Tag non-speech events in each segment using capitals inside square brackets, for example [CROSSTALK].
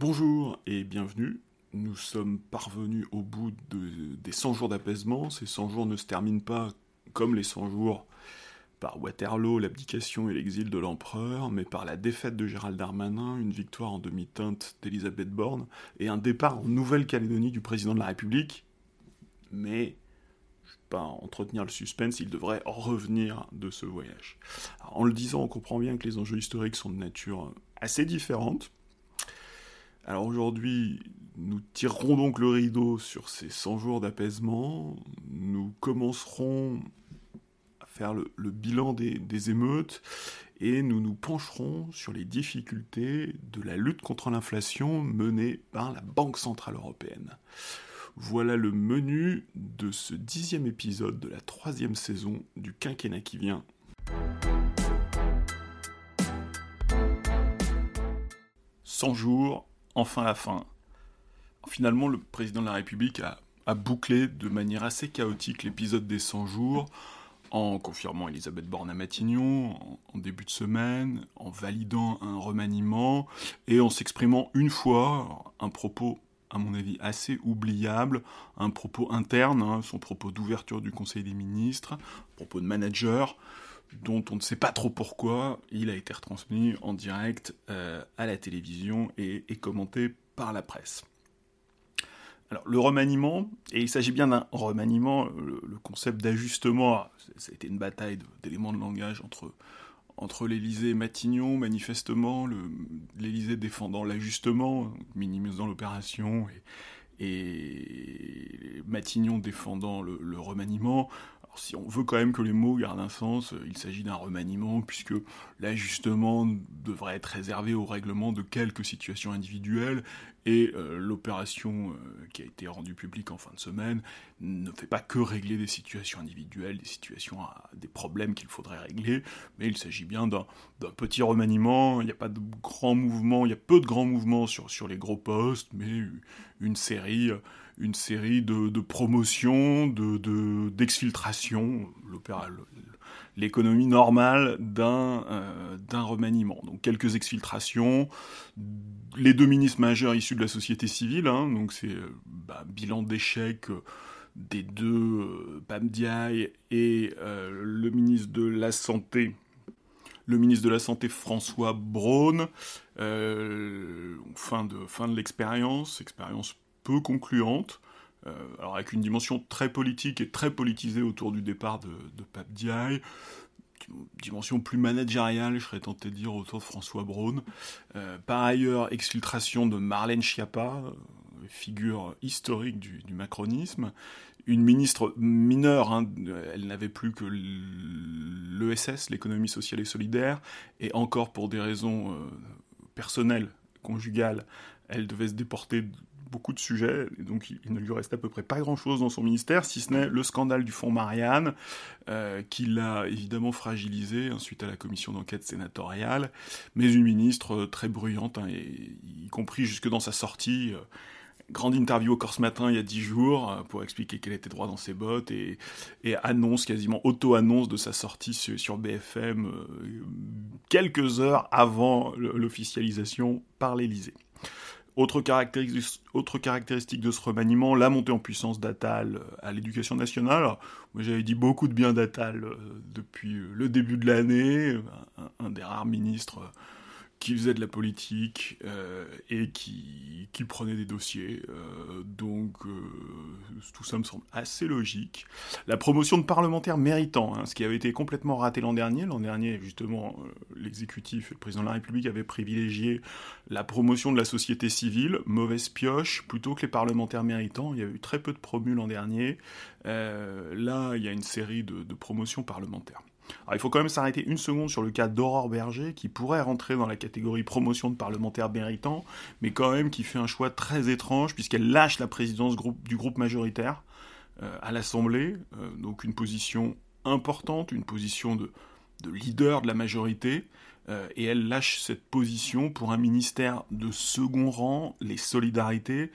Bonjour et bienvenue. Nous sommes parvenus au bout des 100 jours d'apaisement. Ces 100 jours ne se terminent pas comme les 100 jours par Waterloo, l'abdication et l'exil de l'empereur, mais par la défaite de Gérald Darmanin, une victoire en demi-teinte d'Elisabeth Borne et un départ en Nouvelle-Calédonie du président de la République. Mais je ne pas entretenir le suspense, il devrait revenir de ce voyage. en le disant, on comprend bien que les enjeux historiques sont de nature assez différente. Alors aujourd'hui, nous tirerons donc le rideau sur ces 100 jours d'apaisement. Nous commencerons à faire le, bilan des, des, émeutes et nous nous pencherons sur les difficultés de la lutte contre l'inflation menée par la Banque Centrale Européenne. Voilà le menu de ce dixième épisode de la troisième saison du quinquennat qui vient. 100 jours, enfin la fin. Finalement, le président de la République a, bouclé de manière assez chaotique l'épisode des 100 jours, en confirmant Elisabeth Borne à Matignon en, début de semaine, en validant un remaniement et en s'exprimant une fois un propos à mon avis assez oubliable, un propos interne, hein, son propos d'ouverture du Conseil des ministres, propos de manager, dont on ne sait pas trop pourquoi, il a été retransmis en direct euh, à la télévision et, commenté par la presse. Alors, le remaniement, et il s'agit bien d'un remaniement, le, concept d'ajustement, ça a été une bataille d'éléments de langage entre, entre l'Élysée et Matignon, manifestement, l'Élysée défendant l'ajustement, minimisant l'opération, et, et, Matignon défendant le remaniement si on veut quand même que les mots gardent un sens, il s'agit d'un remaniement, puisque l'ajustement devrait être réservé au règlement de quelques situations individuelles, et euh, l'opération euh, qui a été rendue publique en fin de semaine ne fait pas que régler des situations individuelles, des situations, des problèmes qu'il faudrait régler, mais il s'agit bien d'un petit remaniement, il n'y a pas de grands mouvements, il y a peu de grands mouvements sur, sur les gros postes, mais une série une série de, promotions, de, d'exfiltration, l'économie normale d'un, euh, d'un remaniement. Donc quelques exfiltrations, les deux ministres majeurs issus de la société civile, hein, donc c'est euh, bah, bilan d'échec euh, des deux, Pam Diaye et le ministre de la Santé, le ministre de la Santé François Braun, fin de, fin de l'expérience, expérience peu concluante, euh, alors avec une dimension très politique et très politisée autour du départ de, de Pape Diaye, dimension plus managériale, je serais tenté de dire, autour de François Braun. Euh, par ailleurs, exfiltration de Marlène Schiappa, euh, figure historique du, macronisme, une ministre mineure, hein, elle n'avait plus que l'ESS, l'économie sociale et solidaire, et encore pour des raisons personnelles, conjugales, elle devait se déporter beaucoup de sujets, et donc il, ne lui reste à peu près pas grand-chose dans son ministère, si ce n'est le scandale du fonds Marianne, euh, qui l'a évidemment fragilisé ensuite à la commission d'enquête sénatoriale, mais une ministre euh, très bruyante, hein, y compris jusque dans sa sortie. Euh, grande interview au Corse Matin il y a dix jours pour expliquer qu'elle était droit dans ses bottes et, annonce, quasiment auto-annonce de sa sortie sur, BFM quelques heures avant l'officialisation par l'Elysée. Autre caractéristique, de ce remaniement, la montée en puissance d'Atal euh, à l'éducation nationale. j'avais dit beaucoup de bien d'Atal euh, depuis euh, le début de l'année, un, des rares ministres qui faisait de la politique euh, et qui, qui, prenait des dossiers. Euh, donc euh, tout ça me semble assez logique. La promotion de parlementaires méritants, hein, ce qui avait été complètement raté l'an dernier. L'an dernier, justement, l'exécutif et le président de la République avaient privilégié la promotion de la société civile, mauvaise pioche, plutôt que les parlementaires méritants. Il y a eu très peu de promus l'an dernier. là, il y a une série de, de promotions parlementaires. Il faut quand même s'arrêter une seconde sur le cas d'Aurore Berger, qui pourrait rentrer dans la catégorie promotion de parlementaires méritants, mais quand même qui fait un choix très étrange, puisqu'elle lâche la présidence du groupe majoritaire euh, à l'Assemblée, euh, donc une position importante, une position de, leader de la majorité, euh, et elle lâche cette position pour un ministère de second rang, les solidarités,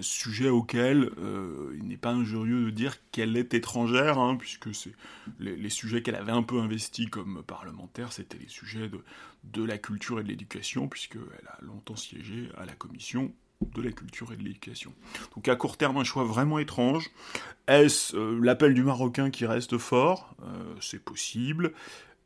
sujet auquel euh, il n'est pas injurieux de dire qu'elle est étrangère, hein, puisque c'est les, sujets qu'elle avait un peu investis comme parlementaire, c'était les sujets de, de la culture et de l'éducation, puisqu'elle a longtemps siégé à la commission de la culture et de l'éducation. Donc à court terme, un choix vraiment étrange. Est-ce euh, l'appel du Marocain qui reste fort? Euh, C'est possible.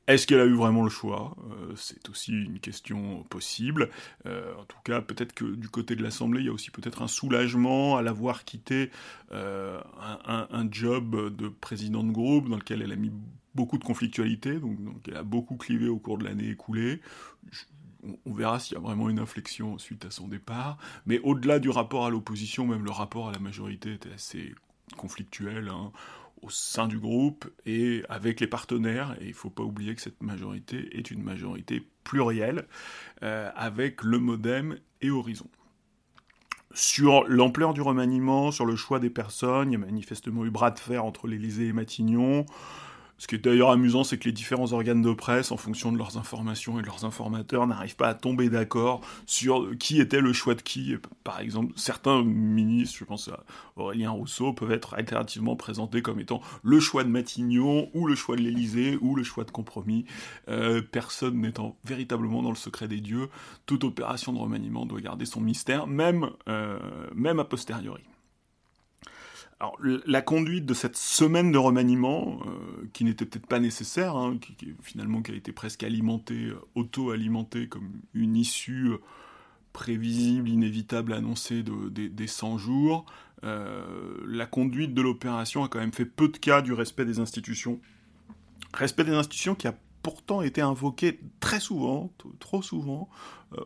Est-ce qu'elle a eu vraiment le choix? Euh, C'est aussi une question possible. Euh, en tout cas, peut-être que du côté de l'Assemblée, il y a aussi peut-être un soulagement à l'avoir quitté euh, un, job de président de groupe dans lequel elle a mis beaucoup de conflictualité, donc, elle a beaucoup clivé au cours de l'année écoulée. on verra s'il y a vraiment une inflexion suite à son départ. Mais au-delà du rapport à l'opposition, même le rapport à la majorité était assez conflictuel. Hein au sein du groupe et avec les partenaires. Et il ne faut pas oublier que cette majorité est une majorité plurielle euh, avec le modem et Horizon. Sur l'ampleur du remaniement, sur le choix des personnes, il y a manifestement eu bras de fer entre l'Élysée et Matignon. Ce qui est d'ailleurs amusant, c'est que les différents organes de presse, en fonction de leurs informations et de leurs informateurs, n'arrivent pas à tomber d'accord sur qui était le choix de qui. Par exemple, certains ministres, je pense à Aurélien Rousseau, peuvent être alternativement présentés comme étant le choix de Matignon, ou le choix de l'Élysée, ou le choix de compromis. Euh, personne n'étant véritablement dans le secret des dieux, toute opération de remaniement doit garder son mystère, même, euh, même a posteriori. La conduite de cette semaine de remaniement, euh, qui n'était peut-être pas nécessaire, hein, qui, finalement qui a été presque alimentée, euh, auto-alimentée comme une issue euh, prévisible, inévitable, annoncée de, des 100 jours, la conduite de l'opération a quand même fait peu de cas du respect des institutions. Respect des institutions qui a pourtant été invoqué très souvent, trop souvent,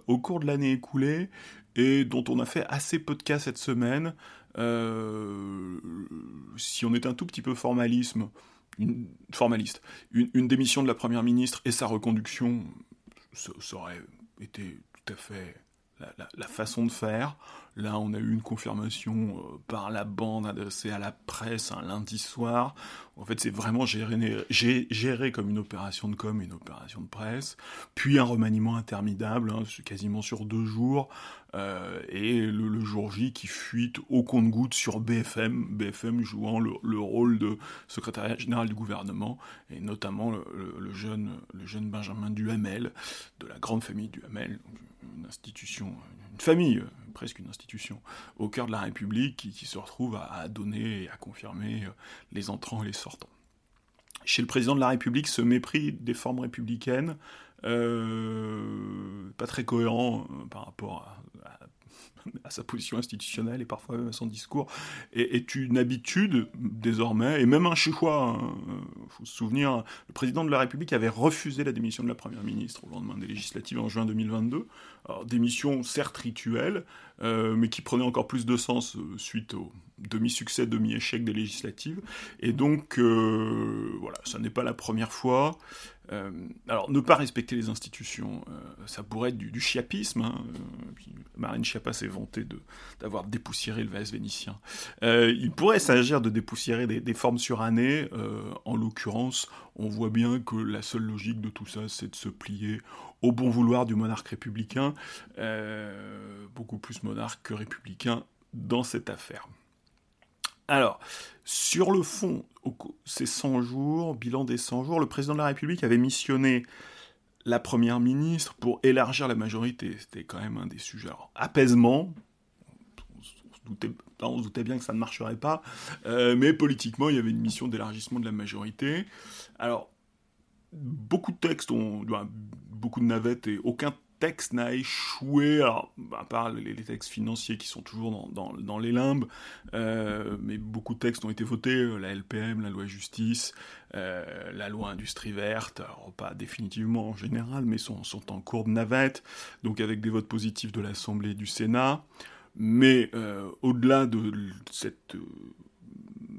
au cours de l'année écoulée, et dont on a fait assez peu de cas cette semaine. Euh, si on est un tout petit peu formalisme, formaliste, une, démission de la première ministre et sa reconduction, ça, aurait été tout à fait la, façon de faire. Là, on a eu une confirmation euh, par la bande adressée à la presse un lundi soir. En fait, c'est vraiment géré, comme une opération de com, une opération de presse. Puis un remaniement interminable, hein, quasiment sur deux jours. Euh, et le, jour J qui fuite au compte-goutte sur BFM, BFM jouant le, rôle de secrétariat général du gouvernement, et notamment le, jeune, le jeune Benjamin Duhamel, de la grande famille Duhamel, une institution, une famille, euh, presque une institution, au cœur de la République, qui, se retrouve à, donner et à confirmer euh, les entrants et les sortants. Chez le président de la République, ce mépris des formes républicaines, pas très cohérent par rapport à sa position institutionnelle et parfois même à son discours, est, une habitude désormais, et même un. Il hein. faut se souvenir, le président de la République avait refusé la démission de la Première ministre au lendemain des législatives en juin 2022. Alors, démission certes rituelle, euh, mais qui prenait encore plus de sens euh, suite au demi-succès, demi-échec des législatives. Et donc, euh, voilà, ça n'est pas la première fois. Alors, ne pas respecter les institutions, ça pourrait être du, chiapisme. Hein, Marine Schiappa s'est vantée d'avoir dépoussiéré le vase vénitien. il pourrait s'agir de dépoussiérer des, formes surannées. en l'occurrence, on voit bien que la seule logique de tout ça, c'est de se plier au bon vouloir du monarque républicain, beaucoup plus monarque que républicain dans cette affaire. Alors, sur le fond, ces 100 jours, bilan des 100 jours, le président de la République avait missionné la première ministre pour élargir la majorité. C'était quand même un des sujets. apaisement, on se, doutait, bien que ça ne marcherait pas, euh, mais politiquement, il y avait une mission d'élargissement de la majorité. Alors, beaucoup de textes ont, beaucoup de navettes et aucun texte n'a échoué, à part les, textes financiers qui sont toujours dans, les limbes, euh, mais beaucoup de textes ont été votés, euh, la LPM, la loi justice, euh, la loi industrie verte, pas définitivement en général, mais sont, sont en cours de navette, donc avec des votes positifs de l'Assemblée et du Sénat. Mais au-delà de cette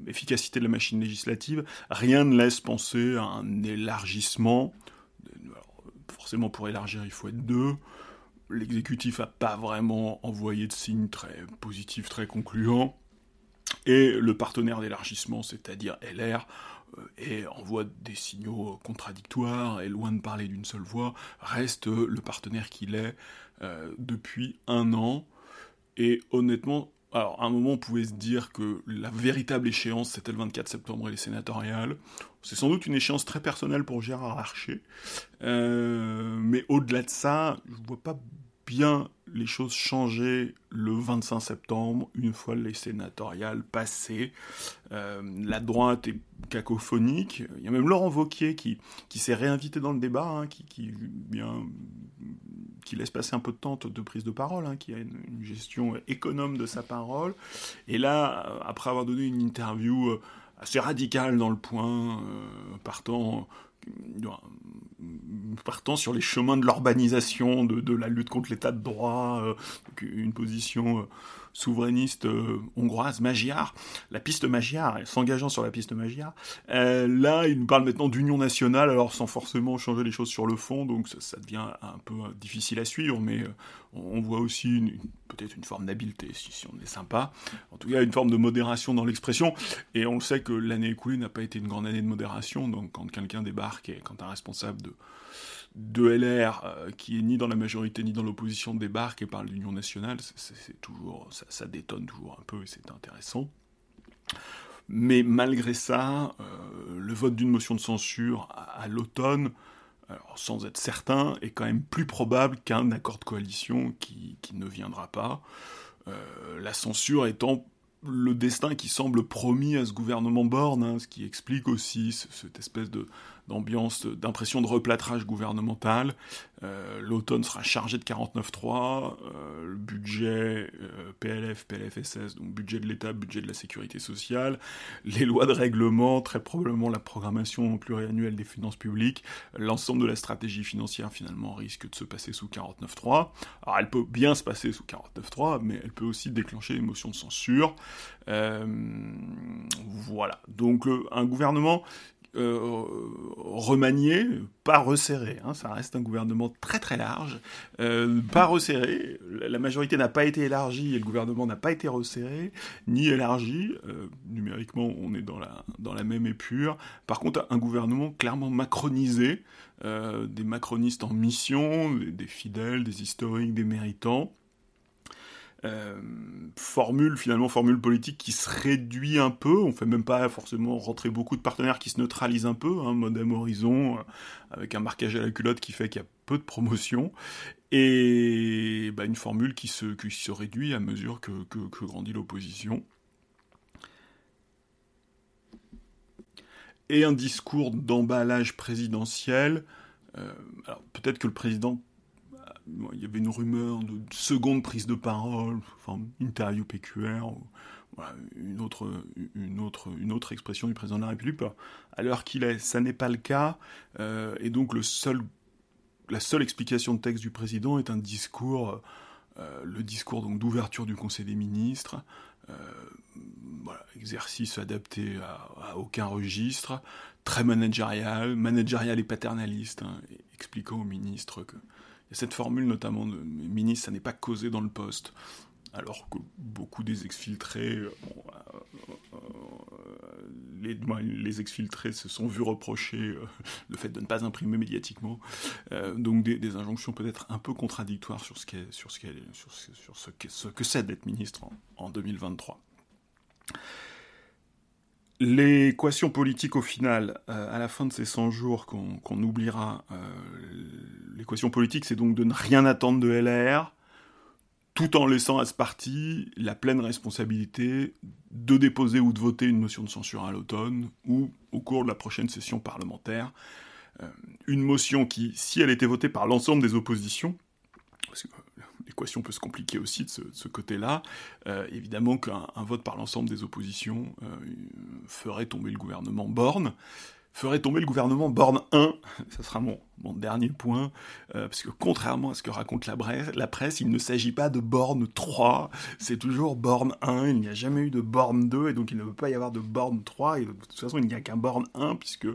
efficacité de la machine législative, rien ne laisse penser à un élargissement forcément pour élargir il faut être deux. L'exécutif n'a pas vraiment envoyé de signes très positifs, très concluants. Et le partenaire d'élargissement, c'est-à-dire LR, et euh, envoie des signaux contradictoires et loin de parler d'une seule voix, reste le partenaire qu'il est euh, depuis un an. Et honnêtement, à un moment, on pouvait se dire que la véritable échéance, c'était le 24 septembre et les sénatoriales. C'est sans doute une échéance très personnelle pour Gérard Larcher. Euh, mais au-delà de ça, je ne vois pas bien les choses changer le 25 septembre, une fois les sénatoriales passées. Euh, la droite est cacophonique. Il y a même Laurent Vauquier qui, qui s'est réinvité dans le débat, hein, qui, qui, bien, qui laisse passer un peu de temps de prise de parole, hein, qui a une, gestion économe de sa parole. Et là, après avoir donné une interview euh, assez radicale dans le point, euh, partant partant sur les chemins de l'urbanisation, de, la lutte contre l'état de droit, euh, une position euh, souverainiste euh, hongroise, Magyar, la piste Magyar, s'engageant sur la piste Magyar. là, il nous parle maintenant d'union nationale, alors sans forcément changer les choses sur le fond, donc ça, devient un peu difficile à suivre, mais on voit aussi peut-être une forme d'habileté, si, on est sympa. En tout cas, une forme de modération dans l'expression. Et on le sait que l'année écoulée n'a pas été une grande année de modération. Donc, quand quelqu'un débarque et quand un responsable de, de LR, euh, qui est ni dans la majorité ni dans l'opposition, débarque et parle d'union nationale, c'est toujours, ça, détonne toujours un peu et c'est intéressant. Mais malgré ça, euh, le vote d'une motion de censure à l'automne sans être certain, est quand même plus probable qu'un accord de coalition qui, ne viendra pas. Euh, la censure étant le destin qui semble promis à ce gouvernement Borne, hein, ce qui explique aussi cette espèce de, d'ambiance, d'impression de replâtrage gouvernemental. Euh, l'automne sera chargé de 49.3, euh, le budget euh, PLF, PLFSS, donc budget de l'État, budget de la sécurité sociale, les lois de règlement, très probablement la programmation pluriannuelle des finances publiques, l'ensemble de la stratégie financière finalement risque de se passer sous 49.3. Alors elle peut bien se passer sous 49.3, mais elle peut aussi déclencher une motion de censure. voilà, donc un gouvernement euh, remanié, pas resserré. Hein, ça reste un gouvernement très très large, euh, pas resserré. La majorité n'a pas été élargie et le gouvernement n'a pas été resserré ni élargi. Euh, numériquement, on est dans la dans la même épure. Par contre, un gouvernement clairement macronisé, des macronistes en mission, des fidèles, des historiques, des méritants. Euh, formule finalement formule politique qui se réduit un peu. On fait même pas forcément rentrer beaucoup de partenaires qui se neutralisent un peu. Hein, Modem Horizon euh, avec un marquage à la culotte qui fait qu'il y a peu de promotion et bah, une formule qui se, qui se réduit à mesure que, que, grandit l'opposition. Et un discours d'emballage présidentiel. Euh, alors peut-être que le président il y avait une rumeur de seconde prise de parole, enfin, interview PQR, une, autre, une, autre, une autre expression du président de la République. À l'heure qu'il est, ça n'est pas le cas, euh, et donc le seul, la seule explication de texte du président est un discours, euh, le discours d'ouverture du Conseil des ministres, euh, exercice adapté à, aucun registre, très managérial, managérial et paternaliste, hein, expliquant aux ministres que cette formule notamment de ministre, ça n'est pas causé dans le poste, alors que beaucoup des exfiltrés, euh, euh, les, les, exfiltrés se sont vus reprocher euh, le fait de ne pas imprimer médiatiquement, donc des, injonctions peut-être un peu contradictoires sur ce, sur ce, sur sur ce, ce que c'est d'être ministre en 2023. L'équation politique, au final, à la fin de ces 100 jours qu'on oubliera, l'équation politique, c'est donc de ne rien attendre de LR, tout en laissant à ce parti la pleine responsabilité de déposer ou de voter une motion de censure à l'automne ou au cours de la prochaine session parlementaire. Euh, une motion qui, si elle était votée par l'ensemble des oppositions, parce que l'équation peut se compliquer aussi de ce, côté-là, euh, évidemment qu'un vote par l'ensemble des oppositions euh, ferait tomber le gouvernement Borne, ferait tomber le gouvernement Borne 1, ça sera mon, mon dernier point, euh, parce que contrairement à ce que raconte la, la presse, il ne s'agit pas de borne 3, c'est toujours borne 1, il n'y a jamais eu de borne 2, et donc il ne peut pas y avoir de borne 3, et de toute façon il n'y a qu'un borne 1, puisque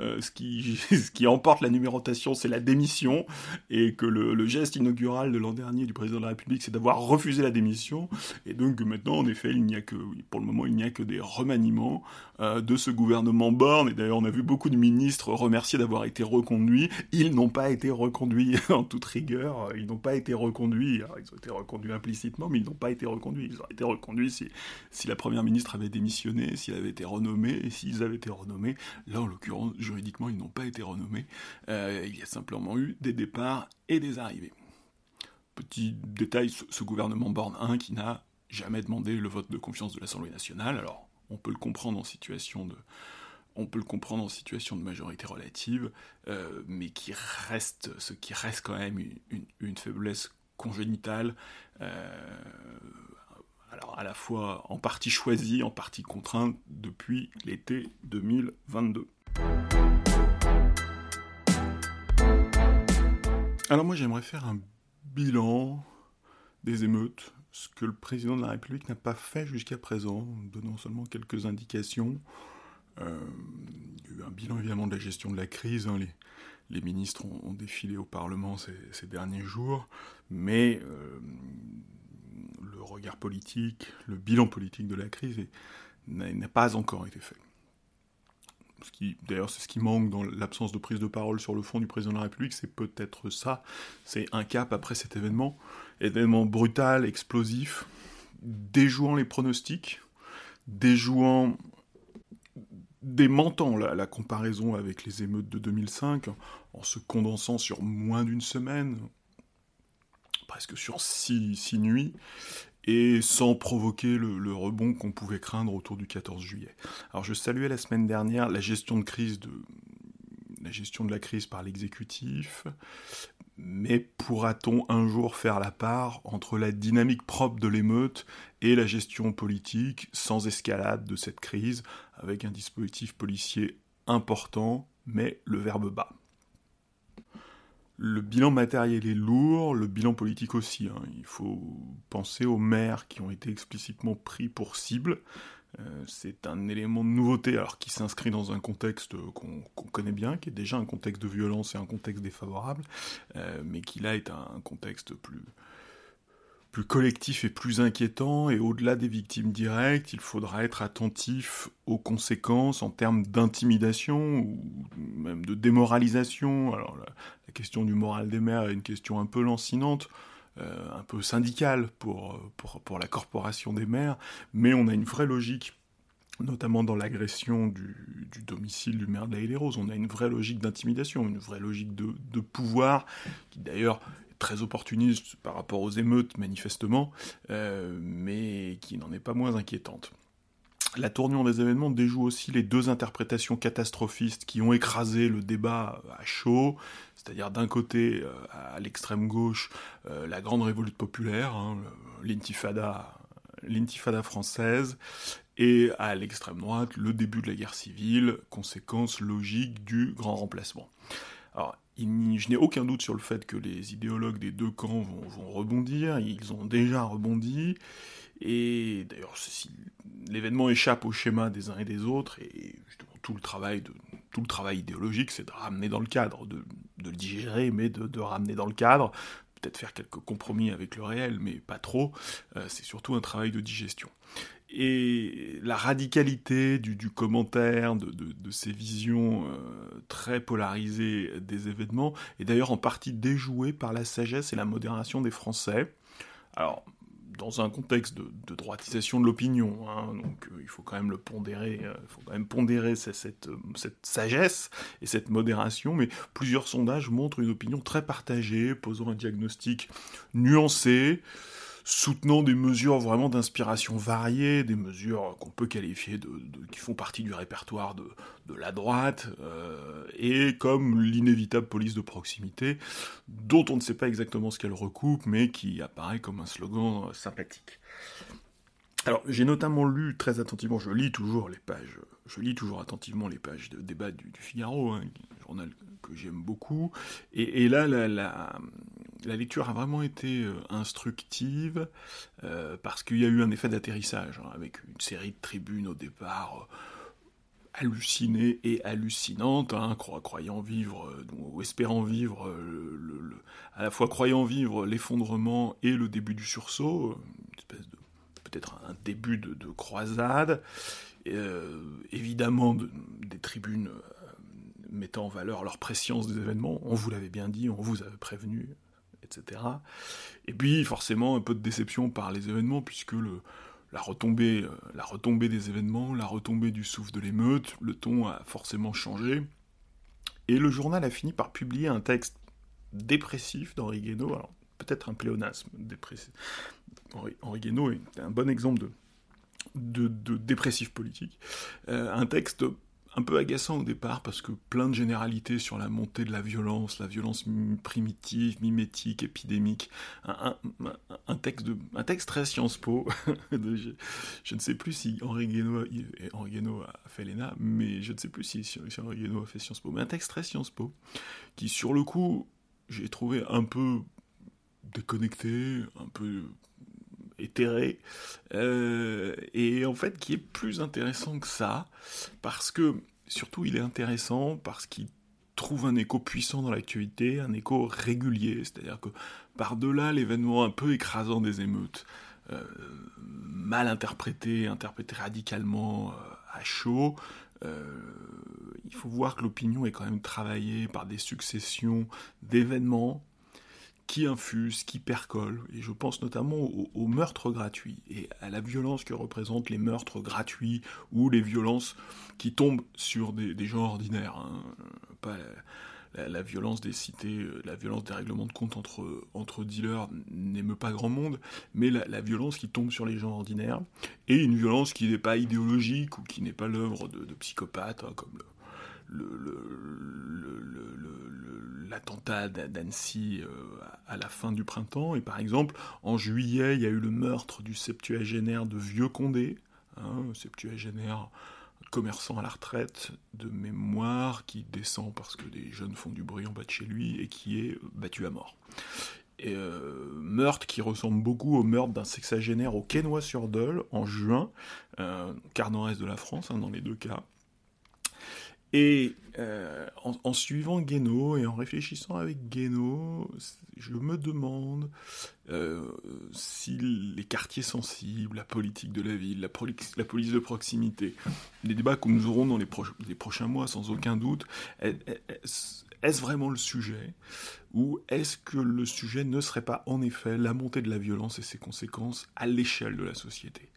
euh, ce, qui, [LAUGHS] ce qui emporte la numérotation, c'est la démission, et que le, geste inaugural de l'an dernier du président de la République, c'est d'avoir refusé la démission, et donc maintenant, en effet, il n'y a que, pour le moment, il n'y a que des remaniements euh, de ce gouvernement borne, et d'ailleurs on a vu beaucoup de ministres remercier d'avoir été reconduits. Ils n'ont pas été reconduits [LAUGHS] en toute rigueur. Ils n'ont pas été reconduits. ils ont été reconduits implicitement, mais ils n'ont pas été reconduits. Ils auraient été reconduits si, si la première ministre avait démissionné, s'il avait été renommé, et s'ils avaient été renommés. Là, en l'occurrence, juridiquement, ils n'ont pas été renommés. Euh, il y a simplement eu des départs et des arrivées. Petit détail, ce, gouvernement Borne 1 qui n'a jamais demandé le vote de confiance de l'Assemblée nationale. Alors, on peut le comprendre en situation de, on peut le comprendre en situation de majorité relative, euh, mais ce qui reste quand même une, faiblesse congénitale, euh, à la fois en partie choisie, en partie contrainte depuis l'été 2022. Alors moi j'aimerais faire un bilan des émeutes, ce que le président de la République n'a pas fait jusqu'à présent, donnant seulement quelques indications. Euh, il y a eu un bilan évidemment de la gestion de la crise. Hein. les, ministres ont, défilé au Parlement ces, derniers jours, mais euh, le regard politique, le bilan politique de la crise n'a pas encore été fait. D'ailleurs, c'est ce qui manque dans l'absence de prise de parole sur le fond du président de la République, c'est peut-être ça. C'est un cap après cet événement. Événement brutal, explosif, déjouant les pronostics, déjouant démentant la, comparaison avec les émeutes de 2005, en se condensant sur moins d'une semaine, presque sur six, nuits, et sans provoquer le, rebond qu'on pouvait craindre autour du 14 juillet. Alors je saluais la semaine dernière la gestion de crise de la gestion de la crise par l'exécutif, mais pourra-t-on un jour faire la part entre la dynamique propre de l'émeute et la gestion politique sans escalade de cette crise, avec un dispositif policier important, mais le verbe bas le bilan matériel est lourd, le bilan politique aussi. Hein. Il faut penser aux maires qui ont été explicitement pris pour cible. Euh, c'est un élément de nouveauté, alors qui s'inscrit dans un contexte qu'on connaît bien, qui est déjà un contexte de violence et un contexte défavorable, euh, mais qui là est un contexte plus, plus collectif et plus inquiétant, et au-delà des victimes directes, il faudra être attentif aux conséquences en termes d'intimidation ou même de démoralisation. Alors la, question du moral des maires est une question un peu lancinante, euh, un peu syndicale pour, pour, pour, la corporation des maires, mais on a une vraie logique notamment dans l'agression du, du, domicile du maire de la Rose. On a une vraie logique d'intimidation, une vraie logique de, de pouvoir, qui d'ailleurs très opportuniste par rapport aux émeutes, manifestement, euh, mais qui n'en est pas moins inquiétante. La tournure des événements déjoue aussi les deux interprétations catastrophistes qui ont écrasé le débat à chaud, c'est-à-dire d'un côté, euh, à l'extrême gauche, euh, la grande révolte populaire, hein, l'intifada, l'intifada française, et à l'extrême droite, le début de la guerre civile, conséquence logique du grand remplacement. Je n'ai aucun doute sur le fait que les idéologues des deux camps vont, rebondir, ils ont déjà rebondi, et d'ailleurs l'événement échappe au schéma des uns et des autres, et justement tout le travail, de, tout le travail idéologique c'est de ramener dans le cadre, de, le digérer, mais de, ramener dans le cadre, peut-être faire quelques compromis avec le réel, mais pas trop, euh, c'est surtout un travail de digestion et la radicalité du, commentaire, de, ces visions euh, très polarisées des événements, est d'ailleurs en partie déjouée par la sagesse et la modération des Français. Alors, dans un contexte de, droitisation de l'opinion, hein, donc euh, il faut quand même le pondérer, euh, il faut quand même pondérer cette, cette, sagesse et cette modération, mais plusieurs sondages montrent une opinion très partagée, posant un diagnostic nuancé, soutenant des mesures vraiment d'inspiration variée, des mesures qu'on peut qualifier de, qui font partie du répertoire de, la droite, euh, et comme l'inévitable police de proximité, dont on ne sait pas exactement ce qu'elle recoupe, mais qui apparaît comme un slogan euh, sympathique. Alors, j'ai notamment lu très attentivement, je lis toujours les pages, je lis toujours attentivement les pages de débat du, Figaro, hein, un journal que j'aime beaucoup, et, là, la, lecture a vraiment été euh, instructive euh, parce qu'il y a eu un effet d'atterrissage hein, avec une série de tribunes au départ euh, hallucinées et hallucinantes, hein, croyant vivre ou espérant vivre à la fois croyant vivre l'effondrement et le début du sursaut, une espèce de peut-être un début de, croisade, évidemment des tribunes mettant en valeur leur préscience des événements. On vous l'avait bien dit, on vous avait prévenu, etc. Et puis forcément un peu de déception par les événements, puisque la, retombée, euh, la retombée des événements, la retombée du souffle de l'émeute, le ton a forcément changé. Et le journal a fini par publier un texte dépressif d'Henri Guénaud, alors peut-être un pléonasme, dépressif. Henri, Henri Guénaud est un bon exemple de, dépressif politique. Euh, un texte un peu agaçant au départ parce que plein de généralités sur la montée de la violence, la violence primitive, mimétique, épidémique. Un, texte, de, un texte très Sciences Po. [LAUGHS] je, ne sais plus si Henri Guénaud a fait l'ENA, mais je ne sais plus si, si, Henri Guénaud a fait Sciences Po. Mais un texte très Sciences Po qui, sur le coup, j'ai trouvé un peu déconnecté, un peu euh, et en fait qui est plus intéressant que ça, parce que surtout il est intéressant parce qu'il trouve un écho puissant dans l'actualité, un écho régulier, c'est-à-dire que par-delà l'événement un peu écrasant des émeutes, euh, mal interprété, interprété radicalement euh, à chaud, il faut voir que l'opinion est quand même travaillée par des successions d'événements qui infuse, qui percole, et je pense notamment aux, meurtres gratuits et à la violence que représentent les meurtres gratuits ou les violences qui tombent sur des, gens ordinaires, hein. pas la, violence des cités, euh, la violence des règlements de compte entre, dealers n'émeut pas grand monde, mais la, violence qui tombe sur les gens ordinaires, et une violence qui n'est pas idéologique ou qui n'est pas l'œuvre de, psychopathes, hein, comme le, l'attentat d'Annecy euh, à la fin du printemps. Et par exemple, en juillet, il y a eu le meurtre du septuagénaire de Vieux-Condé, hein, septuagénaire commerçant à la retraite de mémoire qui descend parce que des jeunes font du bruit en bas de chez lui et qui est battu à mort. Et, euh, meurtre qui ressemble beaucoup au meurtre d'un sexagénaire au Quesnoy-sur-Dole en juin, euh, quart nord-est de la France, hein, dans les deux cas. Et euh, en, suivant Guénaud et en réfléchissant avec Guénaud, je me demande euh, si les quartiers sensibles, la politique de la ville, la, police de proximité, les débats que nous aurons dans les prochains mois sans aucun doute, est-ce vraiment le sujet Ou est-ce que le sujet ne serait pas en effet la montée de la violence et ses conséquences à l'échelle de la société?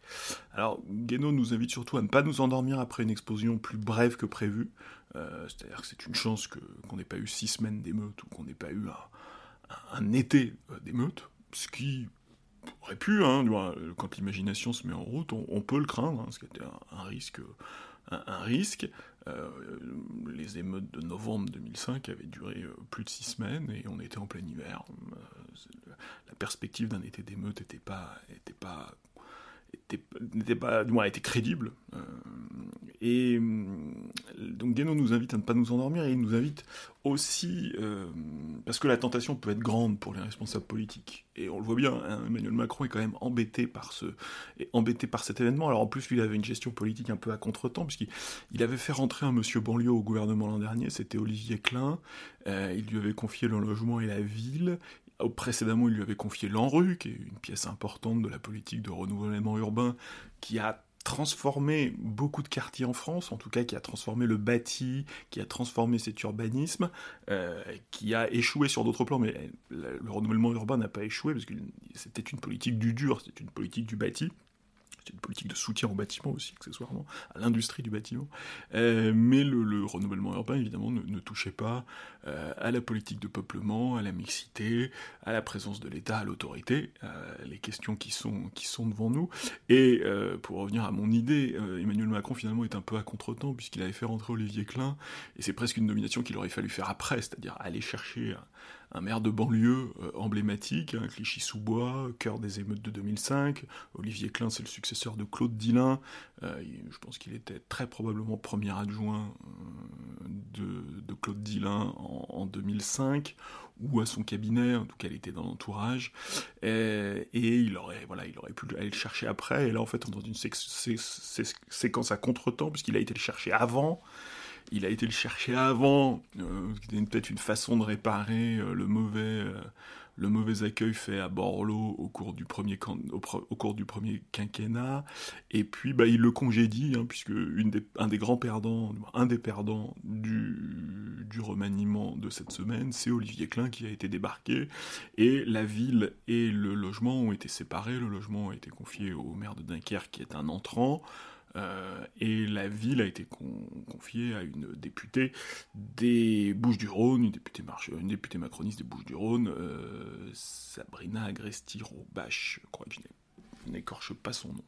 Alors, Guénaud nous invite surtout à ne pas nous endormir après une explosion plus brève que prévu. Euh, c'est-à-dire que c'est une chance qu'on n'ait pas eu six semaines d'émeute ou qu'on n'ait pas eu un, été euh, d'émeute, ce qui aurait pu, hein, quand l'imagination se met en route, on, peut le craindre, hein, ce qui était un, risque. Euh, les émeutes de novembre 2005 avaient duré euh, plus de six semaines et on était en plein hiver. Euh, la perspective d'un été d'émeute n'était était pas n'était pas, du moins, était crédible. et donc Guénon nous invite à ne pas nous endormir et il nous invite aussi, parce que la tentation peut être grande pour les responsables politiques. Et on le voit bien, hein, Emmanuel Macron est quand même embêté par, ce, embêté par cet événement. Alors en plus, il avait une gestion politique un peu à contre-temps, puisqu'il avait fait rentrer un monsieur banlieue au gouvernement l'an dernier, c'était Olivier Klein. il lui avait confié le logement et la ville. Précédemment, il lui avait confié l'ANRU, qui est une pièce importante de la politique de renouvellement urbain, qui a transformé beaucoup de quartiers en France, en tout cas qui a transformé le bâti, qui a transformé cet urbanisme, euh, qui a échoué sur d'autres plans, mais le, renouvellement urbain n'a pas échoué, parce que c'était une politique du dur, c'était une politique du bâti. C'est une politique de soutien au bâtiment aussi, accessoirement, à l'industrie du bâtiment. Euh, mais le, renouvellement urbain, évidemment, ne, touchait pas euh, à la politique de peuplement, à la mixité, à la présence de l'État, à l'autorité, les questions qui sont, qui sont devant nous. Et euh, pour revenir à mon idée, Emmanuel Macron, finalement, est un peu à contre-temps, puisqu'il avait fait rentrer Olivier Klein, et c'est presque une nomination qu'il aurait fallu faire après, c'est-à-dire aller chercher un maire de banlieue euh, emblématique, hein, Clichy-sous-Bois, cœur des émeutes de 2005. Olivier Klein, c'est le successeur de Claude Dillin. Euh, je pense qu'il était très probablement premier adjoint euh, de, Claude Dillin en, 2005 ou à son cabinet, en tout cas il était dans l'entourage, et, il aurait voilà, il aurait pu aller le chercher après, et là en fait on est dans une séquence à contre-temps, puisqu'il a été le chercher avant, il a été le chercher avant, euh, peut-être une façon de réparer euh, le mauvais euh, le mauvais accueil fait à Borloo au cours du premier, quinquennat, et puis bah, il le congédie, hein, puisque un des grands perdants du, du remaniement de cette semaine, c'est Olivier Klein qui a été débarqué, et la ville et le logement ont été séparés, le logement a été confié au maire de Dunkerque qui est un entrant, euh, et la ville a été confiée à une députée des Bouches-du-Rhône, une députée, macroniste des Bouches-du-Rhône, euh, Sabrina Agresti-Roubache, je crois que je n'écorche pas son nom.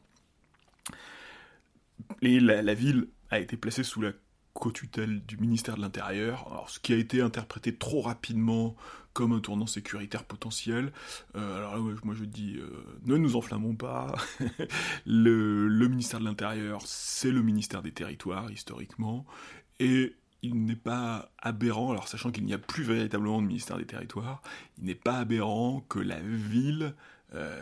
Et la, ville a été placée sous la co-tutelle du ministère de l'Intérieur, ce qui a été interprété trop rapidement comme un tournant sécuritaire potentiel. Euh, alors moi je dis, euh, ne nous enflammons pas. [LAUGHS] le, ministère de l'Intérieur, c'est le ministère des Territoires, historiquement, et il n'est pas aberrant, alors sachant qu'il n'y a plus véritablement de ministère des Territoires, il n'est pas aberrant que la ville, euh,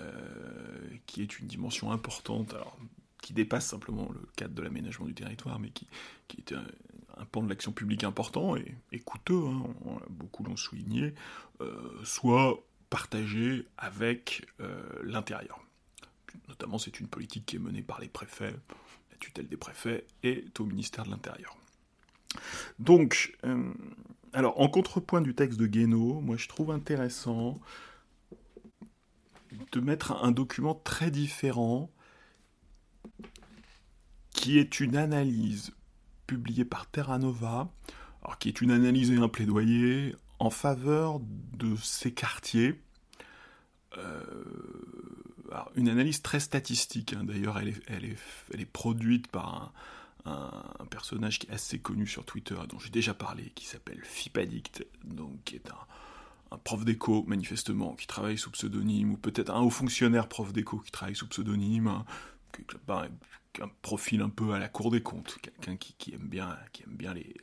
qui est une dimension importante, alors qui dépasse simplement le cadre de l'aménagement du territoire, mais qui, qui est un, pan de l'action publique important et, coûteux, hein, beaucoup l'ont souligné, euh, soit partagé avec euh, l'intérieur. Notamment, c'est une politique qui est menée par les préfets, la tutelle des préfets est au ministère de l'Intérieur. Donc, euh, alors, en contrepoint du texte de Guénaud, moi je trouve intéressant de mettre un document très différent qui est une analyse publiée par Terra Nova, alors qui est une analyse et un plaidoyer en faveur de ces quartiers. Euh, une analyse très statistique, hein. d'ailleurs elle est, produite par un, personnage qui est assez connu sur Twitter, dont j'ai déjà parlé, qui s'appelle Fipadict, donc qui est un, prof d'éco manifestement, qui travaille sous pseudonyme, ou peut-être un haut fonctionnaire prof d'éco qui travaille sous pseudonyme, hein, un profil un peu à la cour des comptes, quelqu'un qui, aime bien, qui aime bien les,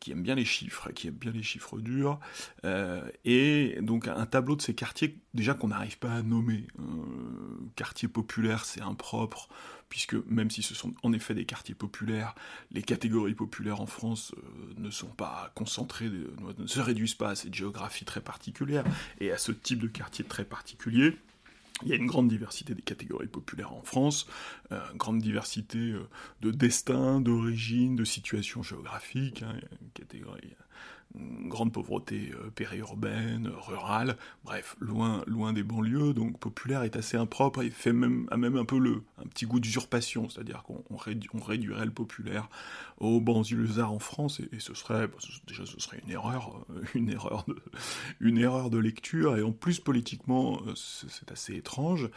qui aime bien les chiffres, qui aime bien les chiffres durs, euh, et donc un tableau de ces quartiers déjà qu'on n'arrive pas à nommer. Euh, quartier populaire, c'est impropre, puisque même si ce sont en effet des quartiers populaires, les catégories populaires en France euh, ne sont pas concentrées, ne se réduisent pas à cette géographie très particulière et à ce type de quartier très particulier. Il y a une grande diversité des catégories populaires en France, euh, grande diversité euh, de destins, d'origines, de situations géographiques, hein, catégorie grande pauvreté euh, périurbaine, rurale, bref, loin, loin des banlieues, donc populaire est assez impropre, il fait même, a même un peu le, un petit goût d'usurpation, c'est-à-dire qu'on on réduirait le populaire aux banlieusards en France, et, ce serait, bah, déjà ce serait une erreur, euh, [LAUGHS] une erreur, de, une erreur de lecture, et en plus politiquement, euh, c'est assez étrange,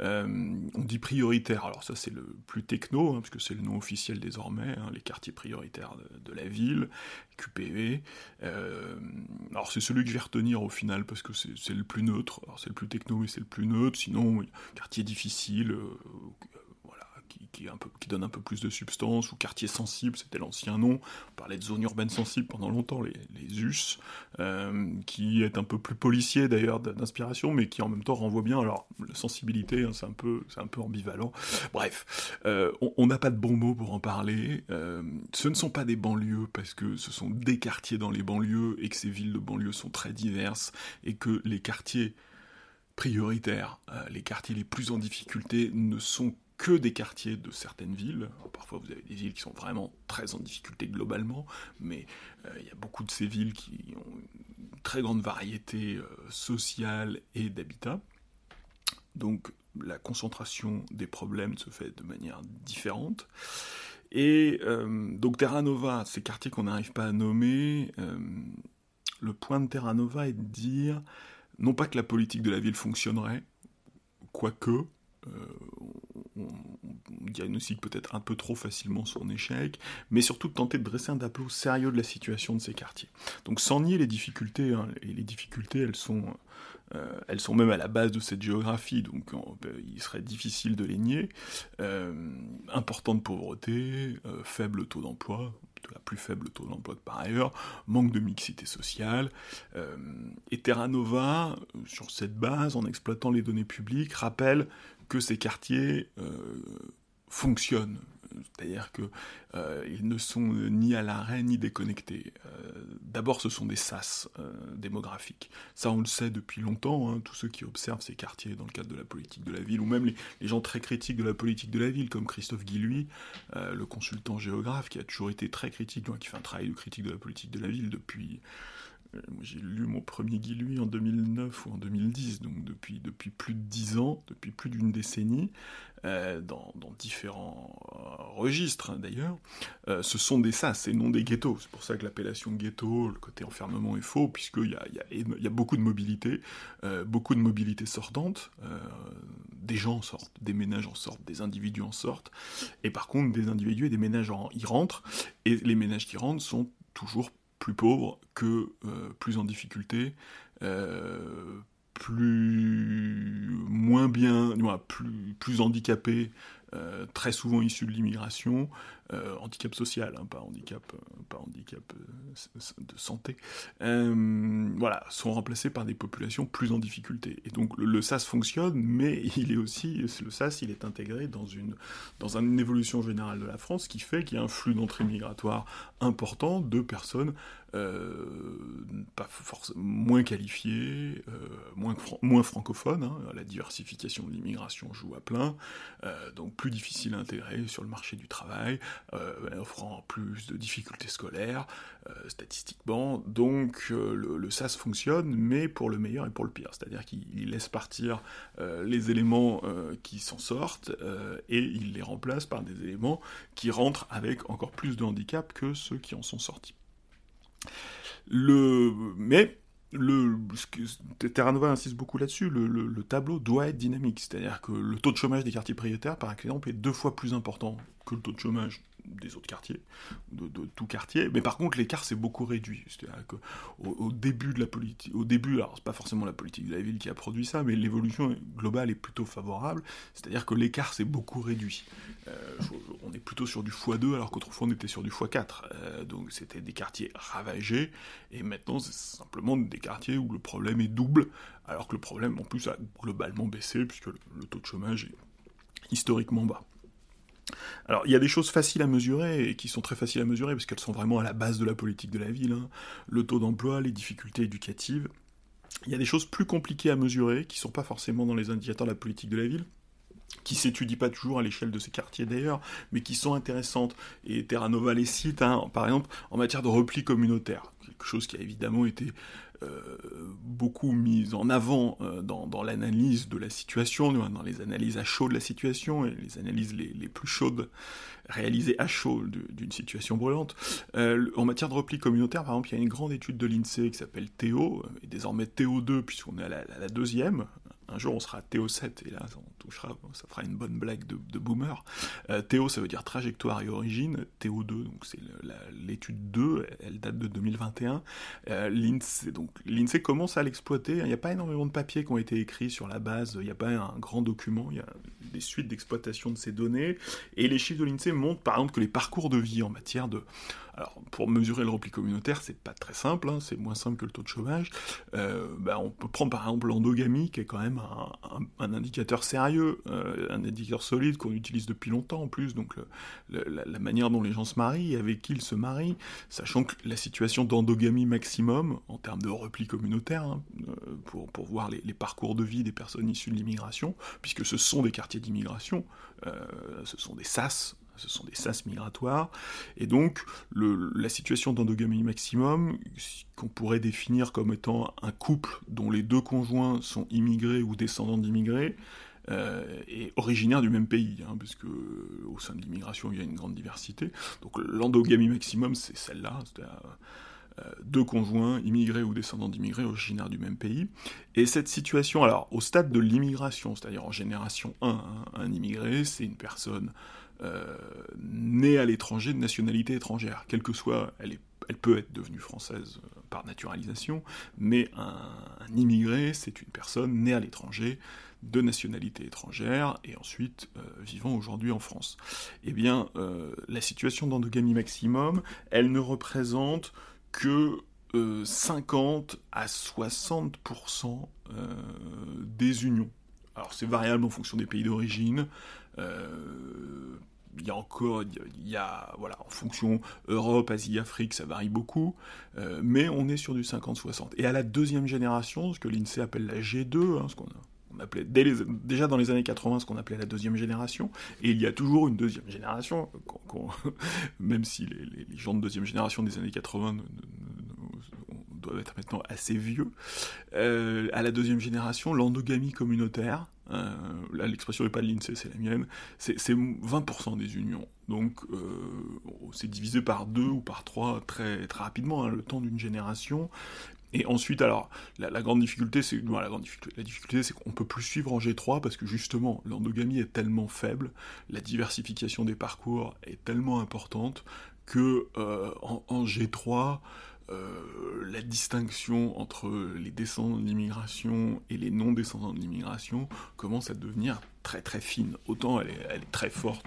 on dit prioritaire, alors ça c'est le plus techno, hein, parce que c'est le nom officiel désormais, hein, les quartiers prioritaires de la ville, QPV, euh, alors c'est celui que je vais retenir au final parce que c'est le plus neutre. C'est le plus techno mais c'est le plus neutre. Sinon, quartier difficile, euh, qui, donne un peu plus de substance, ou quartier sensible, c'était l'ancien nom. On parlait de zone urbaine sensible pendant longtemps, les, US, euh, qui est un peu plus policier d'ailleurs d'inspiration, mais qui en même temps renvoie bien. Alors, la sensibilité, hein, c'est un, peu, un peu ambivalent. Bref, euh, on n'a pas de bons mots pour en parler. Euh, ce ne sont pas des banlieues, parce que ce sont des quartiers dans les banlieues, et que ces villes de banlieues sont très diverses, et que les quartiers prioritaires, les quartiers les plus en difficulté ne sont que des quartiers de certaines villes. parfois, vous avez des villes qui sont vraiment très en difficulté globalement, mais euh, il y a beaucoup de ces villes qui ont une très grande variété euh, sociale et d'habitat. Donc, la concentration des problèmes se fait de manière différente. Et euh, donc Terra Nova, ces quartiers qu'on n'arrive pas à nommer, le point de Terra Nova est de dire, non pas que la politique de la ville fonctionnerait, quoique, on, diagnostique peut-être un peu trop facilement son échec, mais surtout de tenter de dresser un tableau sérieux de la situation de ces quartiers. Donc sans nier les difficultés, hein, et les difficultés elles sont, euh, elles sont même à la base de cette géographie, donc il serait difficile de les nier. Euh, importante pauvreté, euh, faible taux d'emploi, plus faible taux d'emploi que par ailleurs, manque de mixité sociale. et Terra Nova, sur cette base, en exploitant les données publiques, rappelle que ces quartiers euh, fonctionnent. c'est-à-dire que ils ne sont ni à l'arrêt ni déconnectés. D'abord, ce sont des sas démographiques. Ça, on le sait depuis longtemps. Hein, tous ceux qui observent ces quartiers dans le cadre de la politique de la ville, ou même les, gens très critiques de la politique de la ville, comme Christophe Guilluy, le consultant géographe, qui a toujours été très critique, qui fait un travail de critique de la politique de la ville depuis euh, j'ai lu mon premier Guilluy en 2009 ou en 2010, donc depuis, depuis plus de dix ans, depuis plus d'une décennie, euh, dans, différents euh, registres hein, d'ailleurs, ce sont des sas et non des ghettos. C'est pour ça que l'appellation ghetto, le côté enfermement est faux, puisqu'il y a, y, a, beaucoup de mobilité, beaucoup de mobilité sortante, des gens en sortent, des ménages en sortent, des individus en sortent, et par contre des individus et des ménages y rentrent, et les ménages qui rentrent sont toujours plus pauvres que euh, plus en difficulté, euh, plus moins bien, plus, handicapés, euh, très souvent issus de l'immigration, euh, handicap social, hein, pas handicap, euh, pas handicap de santé, voilà, sont remplacés par des populations plus en difficulté. Et donc le, SAS fonctionne, mais [LAUGHS] il est aussi, le SAS, il est intégré dans une, dans une évolution générale de la France qui fait qu'il y a un flux d'entrée migratoire important de personnes moins qualifiées, moins, moins francophones. Hein. la diversification de l'immigration joue à plein, donc plus difficile à intégrer sur le marché du travail, euh, offrant plus de difficultés scolaires, euh, statistiquement. Donc euh, le, SAS fonctionne, mais pour le meilleur et pour le pire. C'est-à-dire qu'il laisse partir les éléments qui s'en sortent et il les remplace par des éléments qui rentrent avec encore plus de handicap que ceux qui en sont sortis. Le, mais le, Terra Nova insiste beaucoup là-dessus, le, tableau doit être dynamique, c'est-à-dire que le taux de chômage des quartiers prioritaires, par exemple, est deux fois plus important que le taux de chômage des autres quartiers, de, tout quartier, mais par contre l'écart s'est beaucoup réduit. C'est-à-dire qu'au au début de la politique, au début, alors c'est pas forcément la politique de la ville qui a produit ça, mais l'évolution globale est plutôt favorable, c'est-à-dire que l'écart s'est beaucoup réduit. Euh, on est plutôt sur du x2 alors qu'autrefois on était sur du x4. Euh, donc c'était des quartiers ravagés, et maintenant c'est simplement des quartiers où le problème est double, alors que le problème en plus a globalement baissé puisque le taux de chômage est historiquement bas. Alors, il y a des choses faciles à mesurer, et qui sont très faciles à mesurer, parce qu'elles sont vraiment à la base de la politique de la ville. Hein. Le taux d'emploi, les difficultés éducatives. Il y a des choses plus compliquées à mesurer, qui ne sont pas forcément dans les indicateurs de la politique de la ville, qui s'étudient pas toujours à l'échelle de ces quartiers d'ailleurs, mais qui sont intéressantes. Et Terra Nova les cite, hein, par exemple, en matière de repli communautaire, quelque chose qui a évidemment été euh, beaucoup mis en avant euh, dans, l'analyse de la situation, dans les analyses à chaud de la situation, et les analyses les, plus chaudes réalisées à chaud d'une situation brûlante. Euh, en matière de repli communautaire, par exemple, il y a une grande étude de l'INSEE qui s'appelle Théo, et désormais Théo 2, puisqu'on est à la, deuxième, un jour on sera Théo 7 et là on touchera, ça fera une bonne blague de, boomer. Euh, Théo ça veut dire trajectoire et origine, Théo 2 donc c'est l'étude 2, elle date de 2021. Euh, L'INSEE donc l'INSEE commence à l'exploiter, il n'y a pas énormément de papiers qui ont été écrits sur la base, il n'y a pas un grand document, il y a des suites d'exploitation de ces données et les chiffres de l'INSEE montrent par exemple que les parcours de vie en matière de alors, pour mesurer le repli communautaire, c'est pas très simple, hein, c'est moins simple que le taux de chômage. Euh, bah, on peut prendre par exemple l'endogamie, qui est quand même un, indicateur sérieux, euh, un indicateur solide qu'on utilise depuis longtemps en plus, donc la, manière dont les gens se marient avec qui ils se marient, sachant que la situation d'endogamie maximum, en termes de repli communautaire, hein, euh, pour, pour voir les, les, parcours de vie des personnes issues de l'immigration, puisque ce sont des quartiers d'immigration, ce sont des SAS, ce sont des sas migratoires, et donc la situation d'endogamie maximum, qu'on pourrait définir comme étant un couple dont les deux conjoints sont immigrés ou descendants d'immigrés, euh, est originaire du même pays, hein, puisque au sein de l'immigration il y a une grande diversité. Donc l'endogamie maximum, c'est celle-là, euh, deux conjoints, immigrés ou descendants d'immigrés, originaires du même pays. Et cette situation, alors au stade de l'immigration, c'est-à-dire en génération 1, hein, un immigré, c'est une personne euh, née à l'étranger de nationalité étrangère, quelle que soit, elle, peut être devenue française euh, par naturalisation, mais un, immigré, c'est une personne née à l'étranger de nationalité étrangère et ensuite euh, vivant aujourd'hui en France. Eh bien, la situation d'endogamie maximum, elle ne représente que 50 à 60% des unions. Alors c'est variable en fonction des pays d'origine, il y a encore, il y a, voilà, en fonction Europe, Asie, Afrique, ça varie beaucoup, euh, mais on est sur du 50-60. Et à la deuxième génération, ce que l'INSEE appelle la G2, hein, ce qu'on on appelait déjà dans les années 80 ce qu'on appelait la deuxième génération, et il y a toujours une deuxième génération, [LAUGHS] même si les, gens de deuxième génération des années 80 doivent être maintenant assez vieux, euh, à la deuxième génération, l'endogamie communautaire, euh, là l'expression n'est pas de l'INSEE, c'est la mienne, c'est 20% des unions. Donc euh, c'est divisé par deux ou par trois très, rapidement, hein, le temps d'une génération. Et ensuite, alors, la, grande difficulté, c'est la difficulté, la difficulté, qu'on peut plus suivre en G3 parce que justement, l'endogamie est tellement faible, la diversification des parcours est tellement importante que en, G3, euh, la distinction entre les descendants de l'immigration et les non-descendants de l'immigration commence à devenir très très fine. Autant elle est, très forte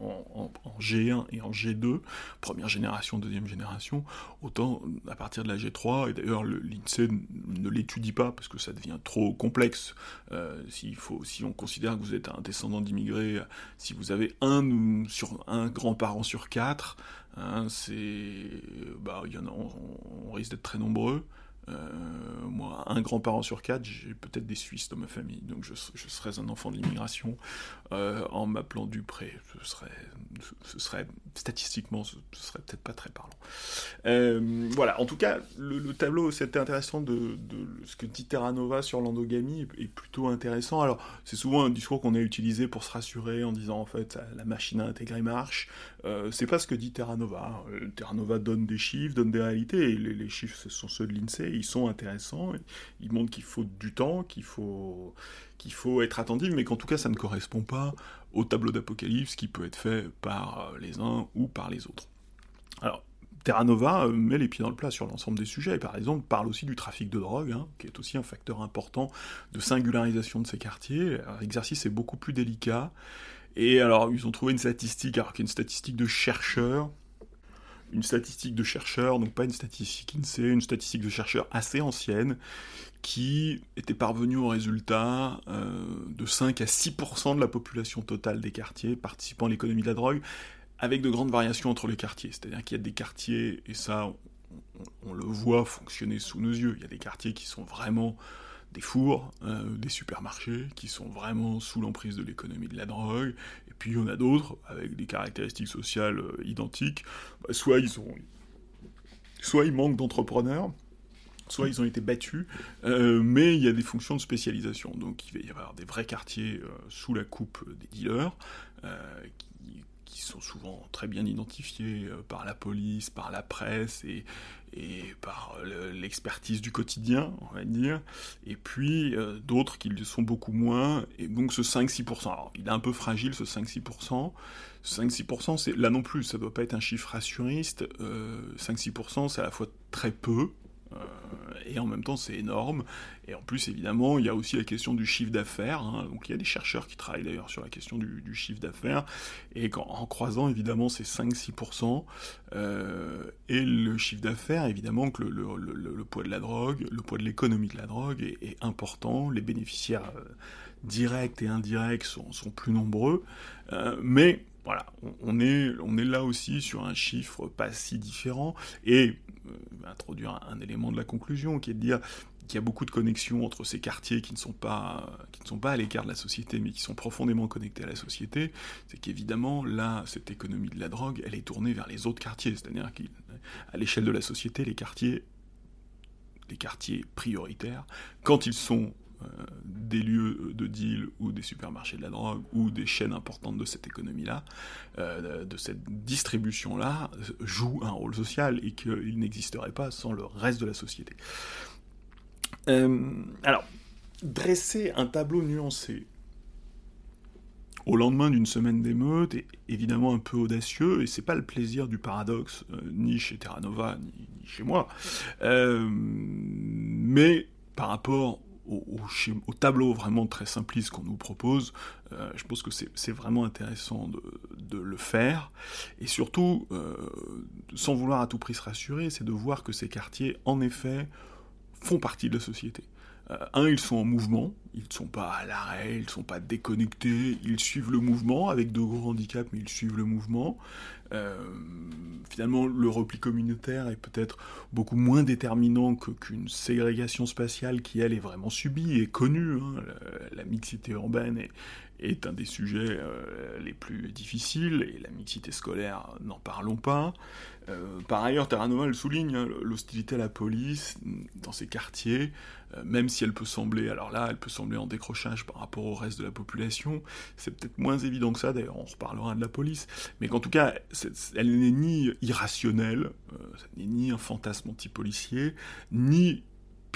en, G1 et en G2, première génération, deuxième génération, autant à partir de la G3, et d'ailleurs l'INSEE ne l'étudie pas parce que ça devient trop complexe. Euh, faut, si on considère que vous êtes un descendant d'immigrés, si vous avez un, sur, un grand-parent sur quatre, Hein, c'est, bah, y a, on, risque d'être très nombreux. Euh, moi, un grand-parent sur quatre, j'ai peut-être des Suisses dans ma famille, donc je, je serais un enfant de l'immigration euh, en m'appelant Dupré. Ce serait, ce serait statistiquement, ce, serait peut-être pas très parlant. Euh, voilà, en tout cas, le, tableau, c'était intéressant de, ce que dit Terra Nova sur l'endogamie est, plutôt intéressant. Alors, c'est souvent un discours qu'on a utilisé pour se rassurer en disant en fait la machine à intégrer marche. Euh, c'est pas ce que dit Terra Nova. Euh, Terra Nova donne des chiffres, donne des réalités, et les, chiffres, ce sont ceux de l'INSEE, ils sont intéressants, ils montrent qu'il faut du temps, qu'il faut, qu'il faut être attentif, mais qu'en tout cas, ça ne correspond pas au tableau d'apocalypse qui peut être fait par euh, les uns ou par les autres. Alors, Terra Nova met les pieds dans le plat sur l'ensemble des sujets, et par exemple parle aussi du trafic de drogue, hein, qui est aussi un facteur important de singularisation de ces quartiers. L'exercice est beaucoup plus délicat, et alors, ils ont trouvé une statistique, alors qui une statistique de chercheurs, une statistique de chercheurs, donc pas une statistique INSEE, une statistique de chercheurs assez ancienne, qui était parvenue au résultat euh, de 5 à 6% de la population totale des quartiers participant à l'économie de la drogue, avec de grandes variations entre les quartiers. C'est-à-dire qu'il y a des quartiers, et ça, on, le voit fonctionner sous nos yeux, il y a des quartiers qui sont vraiment des fours, euh, des supermarchés qui sont vraiment sous l'emprise de l'économie de la drogue, puis il y en a d'autres avec des caractéristiques sociales euh, identiques. Bah, soit ils ont, soit ils manquent d'entrepreneurs, soit ils ont été battus, euh, mais il y a des fonctions de spécialisation. Donc il va y avoir des vrais quartiers sous la coupe des dealers, qui, sont souvent très bien identifiés par la police, par la presse, et, et par l'expertise du quotidien, on va dire, et puis euh, d'autres qui le sont beaucoup moins, et donc ce 5-6%, alors il est un peu fragile ce 5-6%, 5-6% c'est là non plus, ça doit pas être un chiffre rassuriste, 5-6% euh, c'est à la fois très peu, euh, et en même temps c'est énorme. Et en plus évidemment il y a aussi la question du chiffre d'affaires. Hein. Donc il y a des chercheurs qui travaillent d'ailleurs sur la question du, chiffre d'affaires. Et en croisant évidemment ces 5-6%, euh, et le chiffre d'affaires, évidemment que le, poids de la drogue, le poids de l'économie de la drogue est, important. Les bénéficiaires euh, directs et indirects sont, plus nombreux. mais voilà, on, est, on est là aussi sur un chiffre pas si différent, et euh, introduire un, élément de la conclusion, qui est de dire qu'il y a beaucoup de connexions entre ces quartiers qui ne sont pas, pas à l'écart de la société, mais qui sont profondément connectés à la société, c'est qu'évidemment, là, cette économie de la drogue, elle est tournée vers les autres quartiers, c'est-à-dire qu'à l'échelle de la société, les quartiers les quartiers prioritaires, quand ils sont euh, des lieux de deal ou des supermarchés de la drogue ou des chaînes importantes de cette économie-là, euh, de cette distribution-là, jouent un rôle social et qu'il n'existerait pas sans le reste de la société. Euh, alors, dresser un tableau nuancé au lendemain d'une semaine d'émeute est évidemment un peu audacieux, et c'est pas le plaisir du paradoxe, ni chez Terra Nova, ni, ni chez moi. mais par rapport au, tableau vraiment très simpliste qu'on nous propose, euh, je pense que c'est vraiment intéressant de, le faire. Et surtout, euh, sans vouloir à tout prix se rassurer, c'est de voir que ces quartiers, en effet, font partie de la société. Euh, un, ils sont en mouvement, ils ne sont pas à l'arrêt, ils ne sont pas déconnectés, ils suivent le mouvement avec de gros handicaps, mais ils suivent le mouvement. Euh, finalement, le repli communautaire est peut-être beaucoup moins déterminant qu'une ségrégation spatiale qui, elle, est vraiment subie et connue. Hein. La, mixité urbaine est, un des sujets euh, les plus difficiles, et la mixité scolaire, n'en parlons pas. Par ailleurs, Terranova le souligne, hein, l'hostilité à la police dans ces quartiers, même si elle peut sembler, alors là, elle peut sembler en décrochage par rapport au reste de la population, c'est peut-être moins évident que ça, d'ailleurs on reparlera de la police, mais qu'en tout cas, elle n'est ni irrationnelle, n'est ni un fantasme anti-policier, ni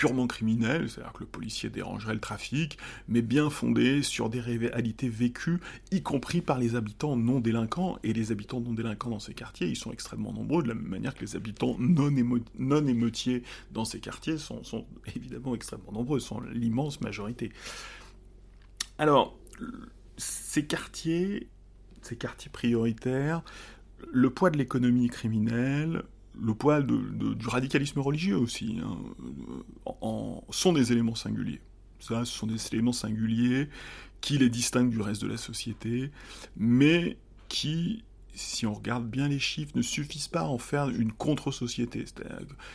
purement criminel, c'est-à-dire que le policier dérangerait le trafic, mais bien fondé sur des réalités vécues, y compris par les habitants non délinquants. Et les habitants non délinquants dans ces quartiers, ils sont extrêmement nombreux, de la même manière que les habitants non, non émeutiers dans ces quartiers sont, sont évidemment extrêmement nombreux, sont l'immense majorité. Alors, ces quartiers, ces quartiers prioritaires, le poids de l'économie criminelle, le poids du radicalisme religieux aussi, hein, en, sont des éléments singuliers. Ça, ce sont des éléments singuliers qui les distinguent du reste de la société, mais qui si on regarde bien les chiffres, ne suffisent pas à en faire une contre-société.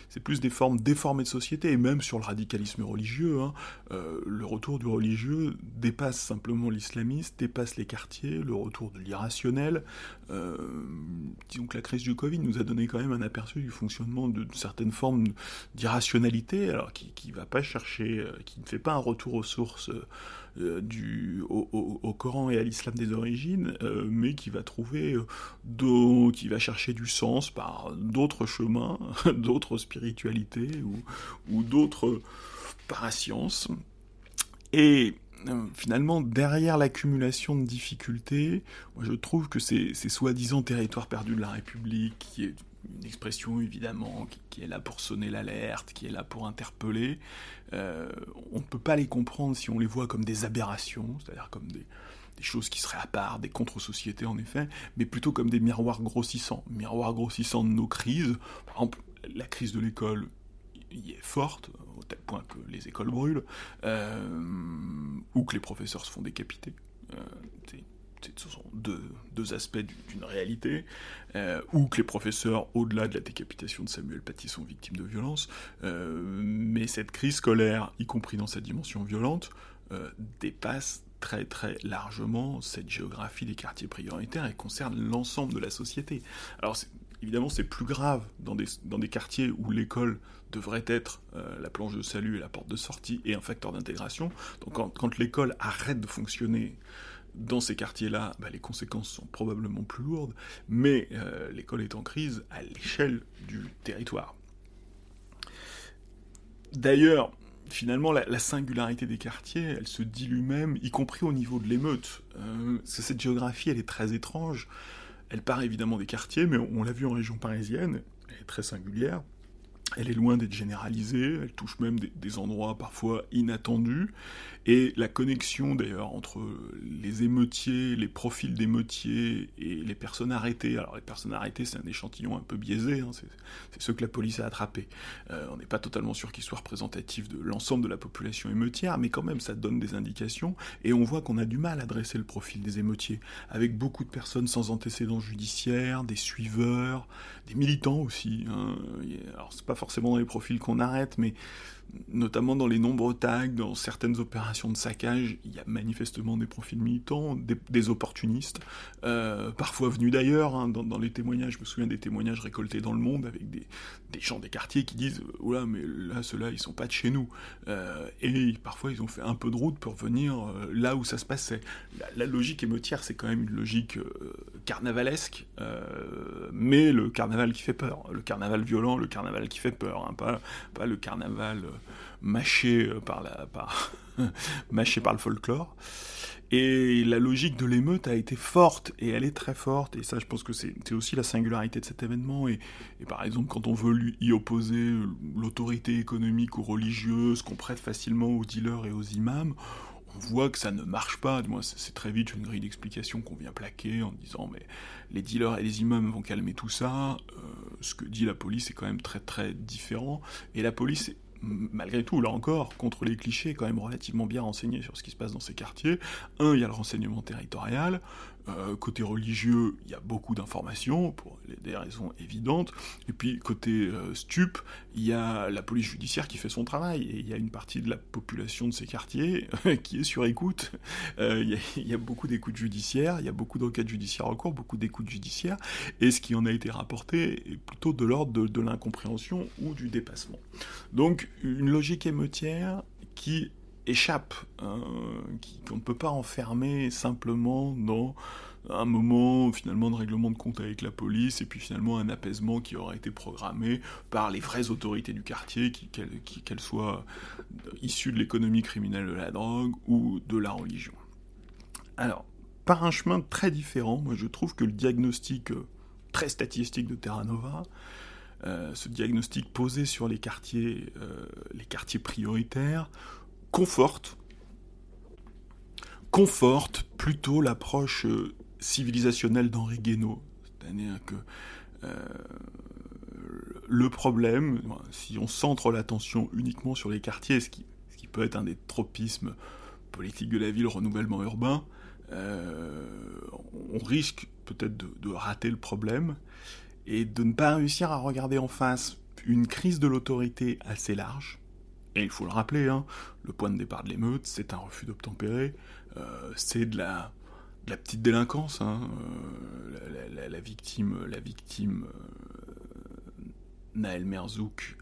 C'est plus des formes déformées de société, et même sur le radicalisme religieux, hein, euh, le retour du religieux dépasse simplement l'islamiste, dépasse les quartiers, le retour de l'irrationnel. Euh, disons que la crise du Covid nous a donné quand même un aperçu du fonctionnement de, certaines formes d'irrationalité, alors qui ne va pas chercher, euh, qui ne fait pas un retour aux sources. Du, au, Coran et à l'islam des origines, euh, mais qui va trouver, euh, qui va chercher du sens par d'autres chemins, [LAUGHS] d'autres spiritualités ou, ou d'autres parasciences. Et finalement, derrière l'accumulation de difficultés, je trouve que ces soi-disant territoires perdus de la République, qui est une expression évidemment qui, est là pour sonner l'alerte, qui est là pour interpeller. Euh, on ne peut pas les comprendre si on les voit comme des aberrations, c'est-à-dire comme des, choses qui seraient à part, des contre-sociétés en effet, mais plutôt comme des miroirs grossissants, miroirs grossissants de nos crises. Par exemple, la crise de l'école y est forte, au tel point que les écoles brûlent, euh, ou que les professeurs se font décapiter. Euh, ce sont deux, aspects d'une réalité, euh, ou que les professeurs, au-delà de la décapitation de Samuel Paty, sont victimes de violences, euh, mais cette crise scolaire, y compris dans sa dimension violente, euh, dépasse très très largement cette géographie des quartiers prioritaires et concerne l'ensemble de la société. Alors évidemment c'est plus grave dans des, dans des quartiers où l'école devrait être la planche de salut et la porte de sortie et un facteur d'intégration. Donc quand l'école arrête de fonctionner dans ces quartiers-là, bah, les conséquences sont probablement plus lourdes, mais euh, l'école est en crise à l'échelle du territoire. D'ailleurs, finalement, la, singularité des quartiers, elle se dilue même, y compris au niveau de l'émeute. Euh, cette géographie, elle est très étrange. Elle part évidemment des quartiers, mais on l'a vu en région parisienne, elle est très singulière. Elle est loin d'être généralisée, elle touche même des, endroits parfois inattendus. Et la connexion d'ailleurs entre les émeutiers, les profils d'émeutiers et les personnes arrêtées, alors les personnes arrêtées c'est un échantillon un peu biaisé, hein, c'est ceux que la police a attrapés. Euh, on n'est pas totalement sûr qu'ils soient représentatifs de l'ensemble de la population émeutière, mais quand même ça donne des indications. Et on voit qu'on a du mal à dresser le profil des émeutiers, avec beaucoup de personnes sans antécédents judiciaires, des suiveurs, des militants aussi. Hein. Alors c'est pas forcément dans les profils qu'on arrête, mais notamment dans les nombreux tags, dans certaines opérations de saccage, il y a manifestement des profils militants, des, opportunistes, euh, parfois venus d'ailleurs, hein, dans, les témoignages, je me souviens des témoignages récoltés dans le monde avec des, gens des quartiers qui disent « Oula, mais là, ceux-là, ils sont pas de chez nous euh, Et parfois, ils ont fait un peu de route pour venir euh, là où ça se passait. La, logique émeutière, c'est quand même une logique carnavalesque, mais le carnaval qui fait peur, le carnaval violent, le carnaval qui fait peur, hein, pas le carnaval mâché euh, par, la, par, [LAUGHS] mâché par le folklore. Et la logique de l'émeute a été forte, et elle est très forte, et ça je pense que c'est aussi la singularité de cet événement, et, par exemple quand on veut y opposer l'autorité économique ou religieuse qu'on prête facilement aux dealers et aux imams, on voit que ça ne marche pas, du moins c'est très vite une grille d'explication qu'on vient plaquer en disant mais les dealers et les imams vont calmer tout ça, euh, ce que dit la police est quand même très très différent, et la police malgré tout, là encore, contre les clichés, quand même relativement bien renseigné sur ce qui se passe dans ces quartiers. Un, il y a le renseignement territorial. Euh, côté religieux, il y a beaucoup d'informations, pour des raisons évidentes. Et puis, côté euh, stup, il y a la police judiciaire qui fait son travail. Et il y a une partie de la population de ces quartiers [LAUGHS] qui est sur écoute. Euh, il, y a, beaucoup d'écoutes judiciaires, il y a beaucoup d'enquêtes judiciaires en cours, beaucoup d'écoutes judiciaires. Et ce qui en a été rapporté est plutôt de l'ordre de, de l'incompréhension ou du dépassement. Donc, une logique émeutière qui échappe, hein, qu'on ne peut pas enfermer simplement dans un moment finalement de règlement de compte avec la police et puis finalement un apaisement qui aurait été programmé par les vraies autorités du quartier, qu'elles soient issues de l'économie criminelle de la drogue ou de la religion. Alors, par un chemin très différent, moi je trouve que le diagnostic euh, très statistique de Terra Nova, euh, ce diagnostic posé sur les quartiers, euh, les quartiers prioritaires, conforte, plutôt l'approche euh, civilisationnelle d'Henri Guénaud. C'est-à-dire que euh, le problème, si on centre l'attention uniquement sur les quartiers, ce qui, peut être un des tropismes politiques de la ville, renouvellement urbain, euh, on risque peut-être de, rater le problème et de ne pas réussir à regarder en face une crise de l'autorité assez large, et il faut le rappeler, hein, le point de départ de l'émeute, c'est un refus d'obtempérer, euh, c'est de la, la, petite délinquance. Hein, euh, la, victime, la victime euh, Naël Merzouk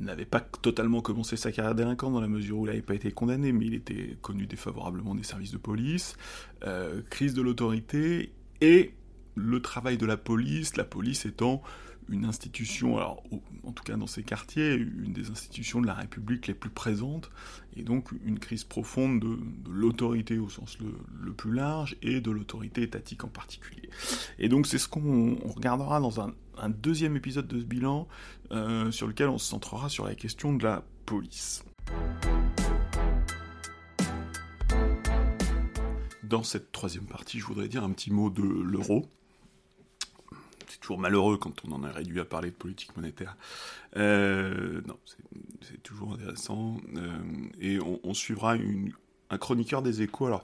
n'avait pas totalement commencé sa carrière délinquante dans la mesure où il n'avait pas été condamné, mais il était connu défavorablement des services de police, crise de l'autorité et le travail de la police, la police étant une institution, alors en tout cas dans ces quartiers, une des institutions de la République les plus présentes, et donc une crise profonde de, l'autorité au sens le, plus large et de l'autorité étatique en particulier. Et donc c'est ce qu'on regardera dans un, deuxième épisode de ce bilan, euh, sur lequel on se centrera sur la question de la police. Dans cette troisième partie, je voudrais dire un petit mot de l'euro toujours malheureux quand on en est réduit à parler de politique monétaire. Euh, non, c'est toujours intéressant. Euh, et on, suivra un chroniqueur des échos, alors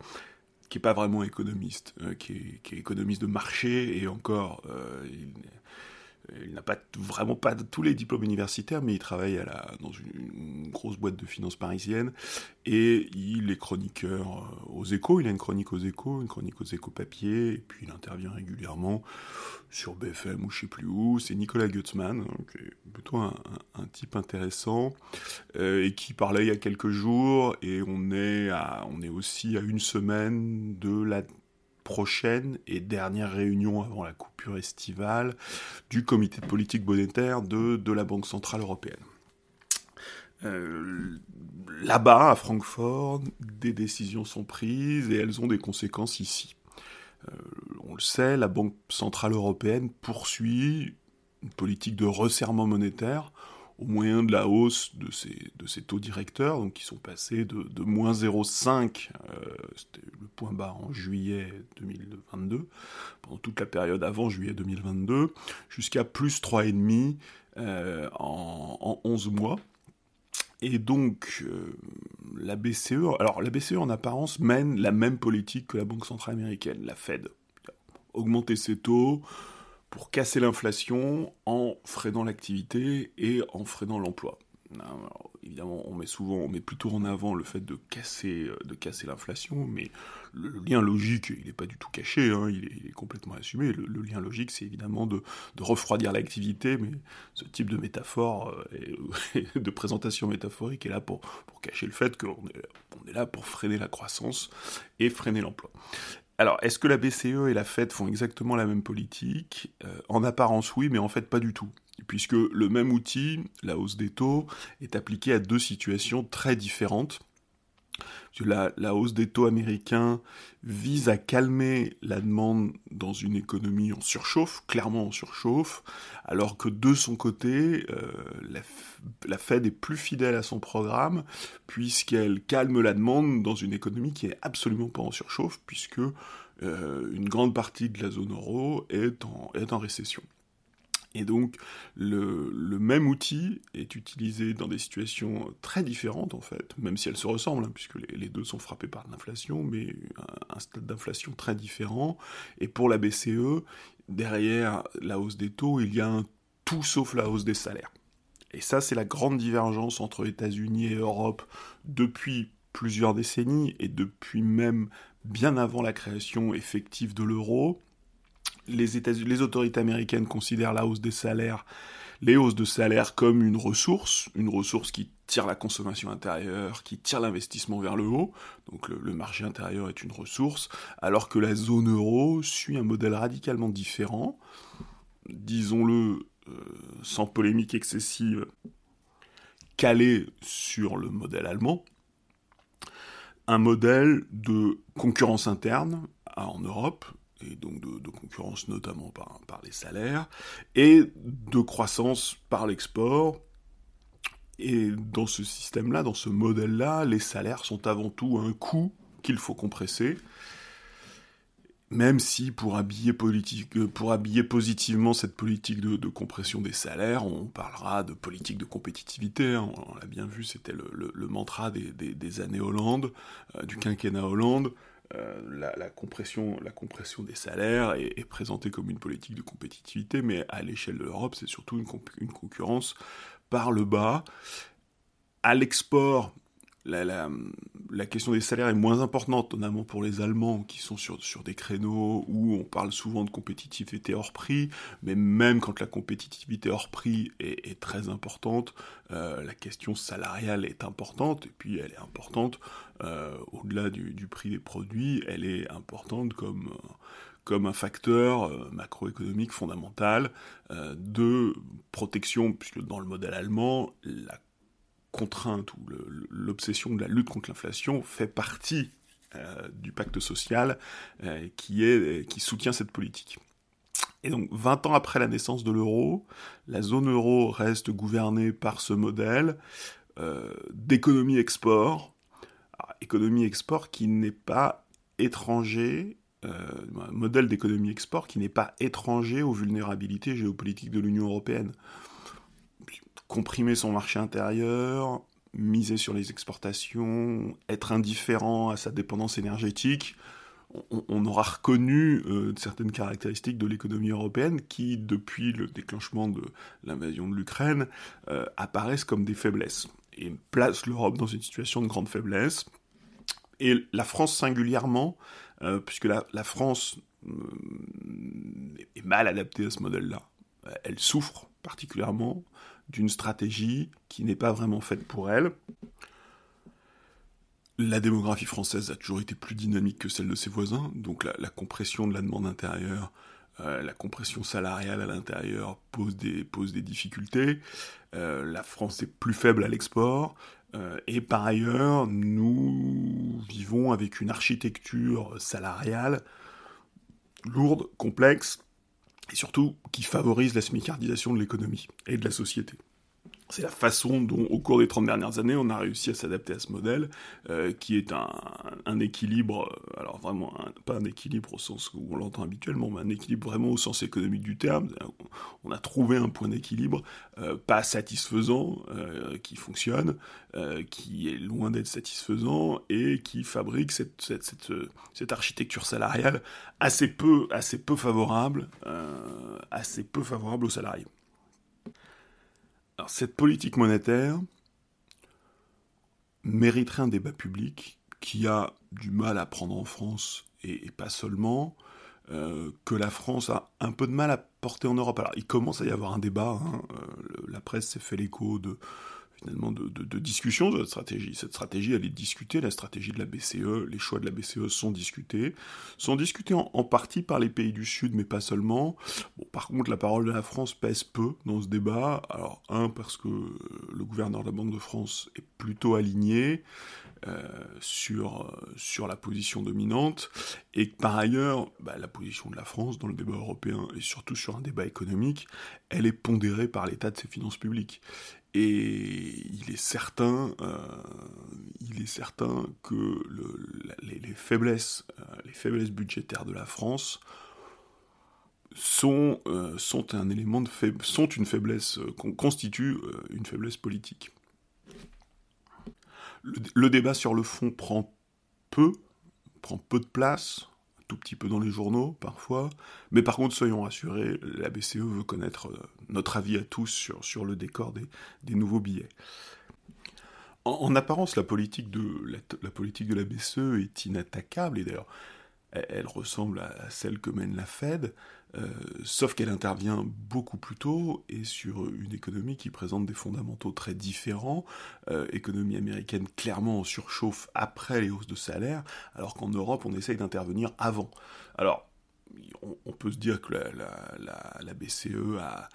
qui n'est pas vraiment économiste, euh, qui, est, économiste de marché, et encore, n'a pas vraiment pas tous les diplômes universitaires, mais il travaille dans une, grosse boîte de finances parisienne et il est chroniqueur euh, aux échos. Il a une chronique aux échos, une chronique aux échos papier, et puis il intervient régulièrement sur BFM ou je sais plus où. C'est Nicolas Gutzmann, qui est plutôt un, type intéressant euh, et qui parlait il y a quelques jours. Et on est, on est aussi à une semaine de la prochaine et dernière réunion avant la coupure estivale du comité de politique monétaire de, la Banque Centrale Européenne. Euh, là-bas, à Francfort, des décisions sont prises et elles ont des conséquences ici. Euh, on le sait, la Banque Centrale Européenne poursuit une politique de resserrement monétaire au moyen de la hausse de ces, de ces taux directeurs, donc qui sont passés de, de moins 0,5, euh, c'était le point bas en juillet 2022, pendant toute la période avant juillet 2022, jusqu'à plus 3,5 euh, en, en 11 mois. Et donc, euh, la BCE, alors la BCE en apparence mène la même politique que la Banque Centrale Américaine, la Fed. Augmenter ses taux, pour casser l'inflation en freinant l'activité et en freinant l'emploi. évidemment, on met souvent, on met plutôt en avant le fait de casser, euh, l'inflation, mais le, lien logique, il n'est pas du tout caché, hein, il, est, complètement assumé. Le, lien logique, c'est évidemment de, refroidir l'activité, mais ce type de métaphore euh, [LAUGHS] de présentation métaphorique est là pour, pour cacher le fait qu'on est, on est là pour freiner la croissance et freiner l'emploi. Alors, est-ce que la BCE et la Fed font exactement la même politique? Euh, En apparence, oui, mais en fait, pas du tout. Puisque le même outil, la hausse des taux, est appliqué à deux situations très différentes. La, hausse des taux américains vise à calmer la demande dans une économie en surchauffe, clairement en surchauffe, alors que de son côté, euh, la, Fed est plus fidèle à son programme, puisqu'elle calme la demande dans une économie qui est absolument pas en surchauffe, puisque euh, une grande partie de la zone euro est en récession. Et donc, le, même outil est utilisé dans des situations très différentes, en fait, même si elles se ressemblent, hein, puisque les, deux sont frappés par l'inflation, mais un, un stade d'inflation très différent. Et pour la BCE, derrière la hausse des taux, il y a un tout sauf la hausse des salaires. Et ça, c'est la grande divergence entre États-Unis et Europe depuis plusieurs décennies, et depuis même bien avant la création effective de l'euro les, autorités américaines considèrent la hausse des salaires, les hausses de salaires comme une ressource, une ressource qui tire la consommation intérieure, qui tire l'investissement vers le haut, donc le, marché intérieur est une ressource, alors que la zone euro suit un modèle radicalement différent, disons-le euh, sans polémique excessive, calé sur le modèle allemand, un modèle de concurrence interne en Europe, et donc de, concurrence notamment par, les salaires, et de croissance par l'export. Et dans ce système-là, dans ce modèle-là, les salaires sont avant tout un coût qu'il faut compresser, même si pour habiller, politique, euh, pour habiller positivement cette politique de, compression des salaires, on parlera de politique de compétitivité, hein. on, l'a bien vu, c'était le, mantra des, années Hollande, euh, du quinquennat Hollande, euh, la, compression, la compression des salaires est, présentée comme une politique de compétitivité, mais à l'échelle de l'Europe, c'est surtout une, concurrence par le bas. À l'export, la, question des salaires est moins importante, notamment pour les Allemands qui sont sur, sur des créneaux où on parle souvent de compétitivité hors prix, mais même quand la compétitivité hors prix est, très importante, euh, la question salariale est importante, et puis elle est importante euh, au-delà du, prix des produits, elle est importante comme un facteur euh, macroéconomique fondamental de protection, puisque dans le modèle allemand, la contrainte ou l'obsession de la lutte contre l'inflation fait partie euh, du pacte social euh, qui, soutient cette politique. Et donc, 20 ans après la naissance de l'euro, la zone euro reste gouvernée par ce modèle euh, d'économie-export. Économie-export qui n'est pas étranger, un modèle d'économie-export qui n'est pas étranger aux vulnérabilités géopolitiques de l'Union européenne comprimer son marché intérieur, miser sur les exportations, être indifférent à sa dépendance énergétique, on, aura reconnu euh, certaines caractéristiques de l'économie européenne qui, depuis le déclenchement de l'invasion de l'Ukraine, euh, apparaissent comme des faiblesses et placent l'Europe dans une situation de grande faiblesse. Et la France singulièrement, euh, puisque la, France est mal adaptée à ce modèle-là. Elle souffre particulièrement d'une stratégie qui n'est pas vraiment faite pour elle. La démographie française a toujours été plus dynamique que celle de ses voisins, donc la, compression de la demande intérieure, euh, la compression salariale à l'intérieur pose des, difficultés. Euh, la France est plus faible à l'export, euh, et par ailleurs, nous vivons avec une architecture salariale lourde, complexe, et surtout qui favorise la smicardisation de l'économie et de la société. C'est la façon dont, au cours des 30 dernières années, on a réussi à s'adapter à ce modèle, euh, qui est un, équilibre, euh, alors vraiment, pas un équilibre au sens où on l'entend habituellement, mais un équilibre vraiment au sens économique du terme. On a trouvé un point d'équilibre euh, pas satisfaisant, qui fonctionne, qui est loin d'être satisfaisant, et qui fabrique cette, architecture salariale assez peu favorable, assez peu favorable aux salariés cette politique monétaire mériterait un débat public qui a du mal à prendre en France, et, pas seulement, euh, que la France a un peu de mal à porter en Europe. Alors il commence à y avoir un débat, hein. euh, la presse s'est fait l'écho de finalement de, de, discussion de cette stratégie. Cette stratégie, elle est discutée, la stratégie de la BCE, les choix de la BCE sont discutés, sont discutés en, partie par les pays du Sud, mais pas seulement. Bon, par contre, la parole de la France pèse peu dans ce débat. Alors, un, parce que le gouverneur de la Banque de France est plutôt aligné, euh, sur, sur la position dominante, et par ailleurs, bah, la position de la France dans le débat européen, et surtout sur un débat économique, elle est pondérée par l'état de ses finances publiques. Et il est certain, euh, il est certain que le, les, faiblesses, euh, les faiblesses budgétaires de la France sont, sont un élément de sont une faiblesse, constituent une faiblesse politique. Le, débat sur le fond prend peu, prend peu de place, tout petit peu dans les journaux parfois, mais par contre, soyons rassurés, la BCE veut connaître notre avis à tous sur, le décor des, nouveaux billets. En, apparence, la politique, de, la, politique de la BCE est inattaquable, et d'ailleurs, elle, ressemble à celle que mène la Fed, euh, sauf qu'elle intervient beaucoup plus tôt et sur une économie qui présente des fondamentaux très différents. Euh, économie américaine clairement en surchauffe après les hausses de salaire, alors qu'en Europe on essaye d'intervenir avant. Alors, on, peut se dire que la BCE a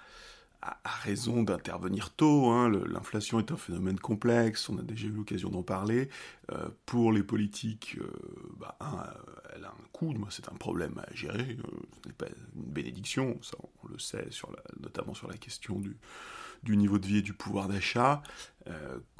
a, raison d'intervenir tôt. Hein. L'inflation est un phénomène complexe, on a déjà eu l'occasion d'en parler. Euh, pour les politiques, euh, bah, elle a un coût, c'est un problème à gérer, euh, ce n'est pas une bénédiction, ça on le sait, notamment sur la question du, du niveau de vie et du pouvoir d'achat.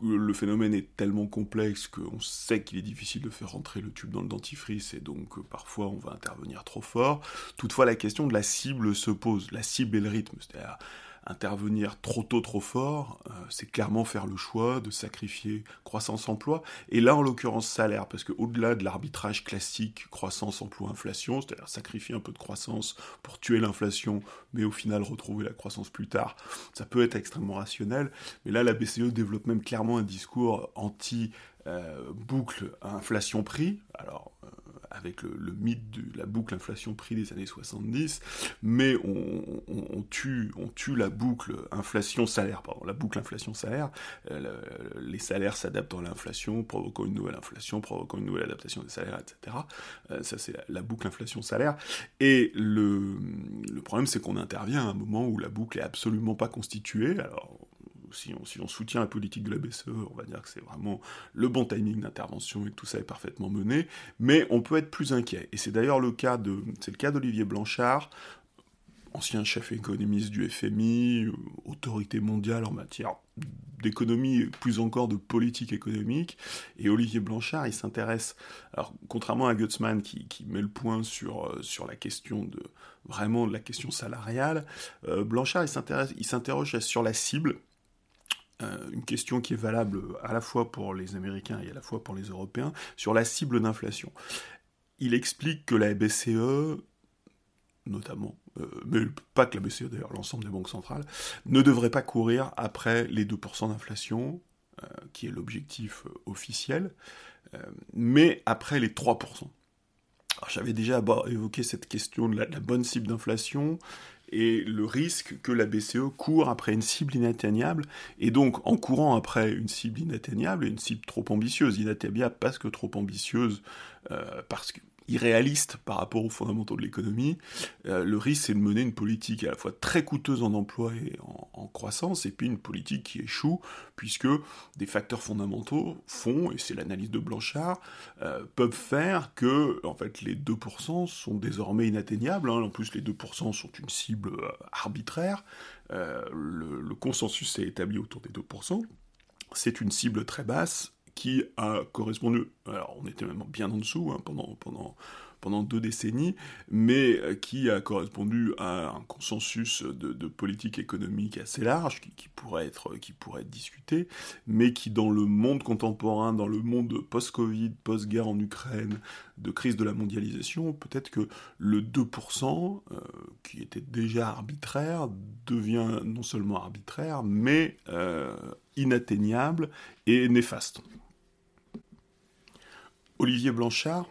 le phénomène est tellement complexe qu'on sait qu'il est difficile de faire rentrer le tube dans le dentifrice et donc parfois on va intervenir trop fort. Toutefois, la question de la cible se pose, la cible et le rythme, c'est-à-dire intervenir trop tôt, trop fort, euh, c'est clairement faire le choix de sacrifier croissance-emploi, et là en l'occurrence salaire, parce qu'au-delà de l'arbitrage classique croissance-emploi-inflation, c'est-à-dire sacrifier un peu de croissance pour tuer l'inflation, mais au final retrouver la croissance plus tard, ça peut être extrêmement rationnel, mais là la BCE développe même clairement un discours anti- euh, inflation-prix. Alors, euh, avec le, mythe de la boucle inflation-prix des années 70, mais on, tue, on tue la boucle inflation-salaire, pardon, la boucle inflation-salaire. Euh, les salaires s'adaptent à l'inflation, provoquant une nouvelle inflation, provoquant une nouvelle adaptation des salaires, etc. Euh, ça, c'est la, boucle inflation-salaire. Et le, le problème, c'est qu'on intervient à un moment où la boucle est absolument pas constituée. Alors, si on, soutient la politique de la BCE, on va dire que c'est vraiment le bon timing d'intervention et que tout ça est parfaitement mené, mais on peut être plus inquiet. Et c'est d'ailleurs le cas de, c'est le cas d'Olivier Blanchard, ancien chef économiste du FMI, autorité mondiale en matière d'économie, plus encore de politique économique. Et Olivier Blanchard, il s'intéresse, alors contrairement à Gutzmann qui, met le point sur, euh, sur la question de vraiment de la question salariale, euh, Blanchard il il s'interroge sur la cible euh, une question qui est valable à la fois pour les Américains et à la fois pour les Européens, sur la cible d'inflation. Il explique que la BCE, notamment, euh, mais pas que la BCE d'ailleurs, l'ensemble des banques centrales, ne devrait pas courir après les 2% d'inflation, euh, qui est l'objectif officiel, mais après les 3%. J'avais déjà évoqué cette question de la bonne cible d'inflation, et le risque que la BCE court après une cible inatteignable, et donc en courant après une cible inatteignable une cible trop ambitieuse, inatteignable parce que trop ambitieuse, euh, parce que irréaliste par rapport aux fondamentaux de l'économie, euh, le risque c'est de mener une politique à la fois très coûteuse en emploi et en, croissance, et puis une politique qui échoue, puisque des facteurs fondamentaux font, et c'est l'analyse de Blanchard, euh, peuvent faire que en fait les 2% sont désormais inatteignables, hein. en plus les 2% sont une cible euh, arbitraire, le, le consensus s'est établi autour des 2%, c'est une cible très basse, qui a correspondu, alors on était même bien en dessous hein, pendant, pendant, pendant deux décennies, mais euh, qui a correspondu à un consensus de, politique économique assez large, qui, pourrait être, qui pourrait être discuté, mais qui dans le monde contemporain, dans le monde post-Covid, post-guerre en Ukraine, de crise de la mondialisation, peut-être que le 2%, euh, qui était déjà arbitraire, devient non seulement arbitraire, mais euh, inatteignable et néfaste. Olivier Blanchard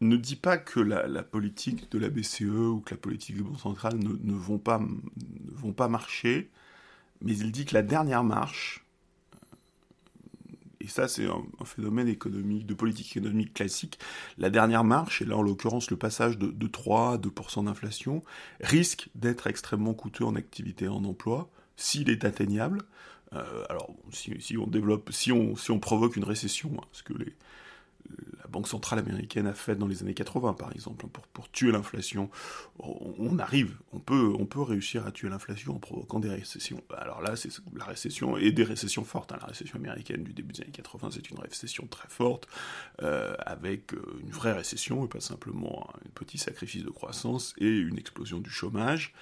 ne dit pas que la, politique de la BCE ou que la politique des banques centrales ne, vont pas, marcher, mais il dit que la dernière marche, et ça c'est un, phénomène économique, de politique économique classique, la dernière marche, et là en l'occurrence le passage de, 3 à 2% d'inflation, risque d'être extrêmement coûteux en activité et en emploi, s'il est atteignable, euh, alors, si, on développe, si on, si on provoque une récession, hein, ce que les, la Banque centrale américaine a fait dans les années 80, par exemple, pour, pour tuer l'inflation. On, arrive, on peut, on peut réussir à tuer l'inflation en provoquant des récessions. Alors là, c'est la récession, et des récessions fortes. Hein. La récession américaine du début des années 80, c'est une récession très forte, euh, avec euh, une vraie récession, et pas simplement un petit sacrifice de croissance et une explosion du chômage.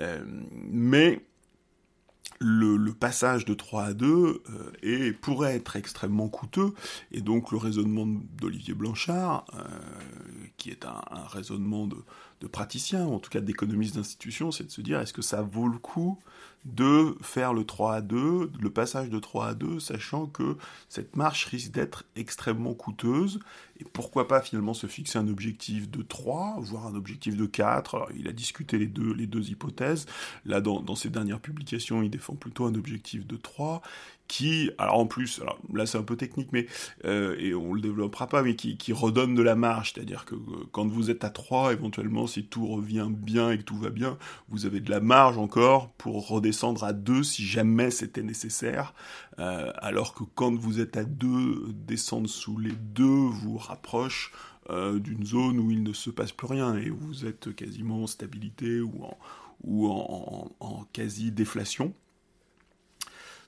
Euh, mais le, passage de 3 à 2 euh, pourrait être extrêmement coûteux, et donc le raisonnement d'Olivier Blanchard, euh, qui est un, raisonnement de, praticien, en tout cas d'économiste d'institution, c'est de se dire est-ce que ça vaut le coup de faire le 3 à 2, le passage de 3 à 2, sachant que cette marche risque d'être extrêmement coûteuse, et pourquoi pas finalement se fixer un objectif de 3, voire un objectif de 4. Alors, il a discuté les deux, les deux hypothèses. Là, dans, ses dernières publications, il défend plutôt un objectif de 3 qui, alors en plus, là c'est un peu technique, mais euh, et on le développera pas, mais qui, qui redonne de la marge, c'est-à-dire que euh, quand vous êtes à 3, éventuellement, si tout revient bien et que tout va bien, vous avez de la marge encore pour redescendre à 2 si jamais c'était nécessaire, euh, alors que quand vous êtes à 2, descendre sous les 2 vous rapproche euh, d'une zone où il ne se passe plus rien et où vous êtes quasiment en stabilité ou en, quasi-déflation.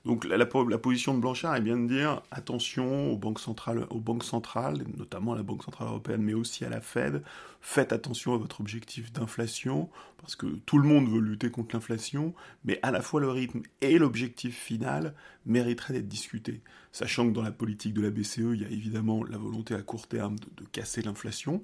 Donc la, position de Blanchard est bien de dire attention aux banques centrales, aux banques centrales, notamment à la Banque centrale européenne, mais aussi à la Fed. Faites attention à votre objectif d'inflation, parce que tout le monde veut lutter contre l'inflation, mais à la fois le rythme et l'objectif final mériteraient d'être discutés. Sachant que dans la politique de la BCE, il y a évidemment la volonté à court terme de casser l'inflation,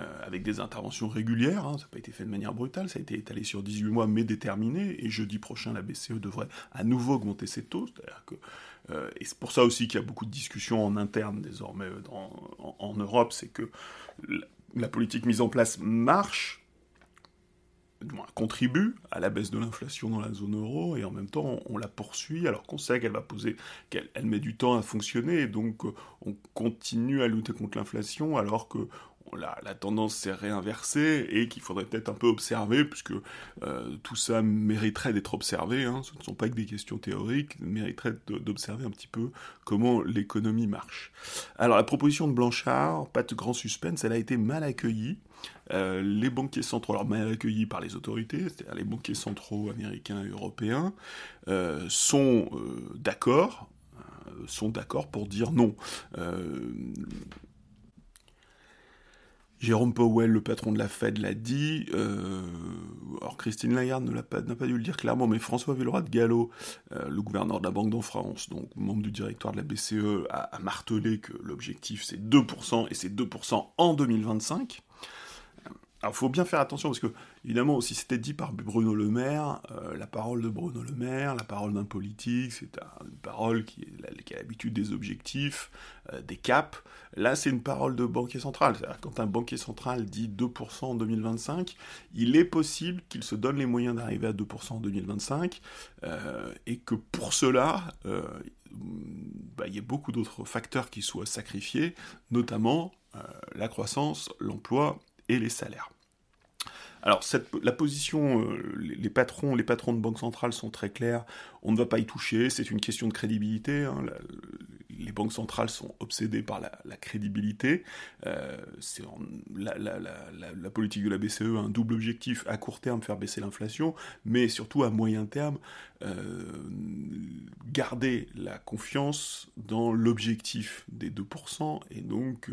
euh, avec des interventions régulières, hein, ça n'a pas été fait de manière brutale, ça a été étalé sur 18 mois mais déterminé, et jeudi prochain la BCE devrait à nouveau augmenter ses taux, que, euh, et c'est pour ça aussi qu'il y a beaucoup de discussions en interne désormais euh, en, Europe, c'est que la, politique mise en place marche, contribue à la baisse de l'inflation dans la zone euro et en même temps on, la poursuit alors qu'on sait qu'elle met du temps à fonctionner. Et donc on continue à lutter contre l'inflation alors que la, tendance s'est réinversée et qu'il faudrait peut-être un peu observer, puisque euh, tout ça mériterait d'être observé, hein. ce ne sont pas que des questions théoriques, mériterait d'observer un petit peu comment l'économie marche. Alors la proposition de Blanchard, pas de grand suspense, elle a été mal accueillie. Euh, les banquiers centraux, alors mal accueillis par les autorités, c'est-à-dire les banquiers centraux américains et européens, euh, sont d'accord, sont d'accord pour dire non. Jérôme Powell, le patron de la Fed, l'a dit. Euh, alors Christine Lagarde n'a pas, dû le dire clairement, mais François Villeroy de Gallo, euh, le gouverneur de la Banque de France, donc membre du directoire de la BCE, a, a martelé que l'objectif c'est 2% et c'est 2% en 2025. Alors faut bien faire attention parce que Évidemment, si c'était dit par Bruno Le Maire, euh, la parole de Bruno Le Maire, la parole d'un politique, c'est une parole qui, a l'habitude des objectifs, euh, des caps. Là, c'est une parole de banquier central. Quand un banquier central dit 2% en 2025, il est possible qu'il se donne les moyens d'arriver à 2% en 2025, euh, et que pour cela, bah, il y ait beaucoup d'autres facteurs qui soient sacrifiés, notamment la croissance, l'emploi et les salaires. Alors la position, euh, les, patrons, les patrons de banque centrale sont très clairs. On ne va pas y toucher. C'est une question de crédibilité. Hein. les banques centrales sont obsédées par la, crédibilité. Euh, la, politique de la BCE a un double objectif à court terme faire baisser l'inflation, mais surtout à moyen terme euh, garder la confiance dans l'objectif des 2% et donc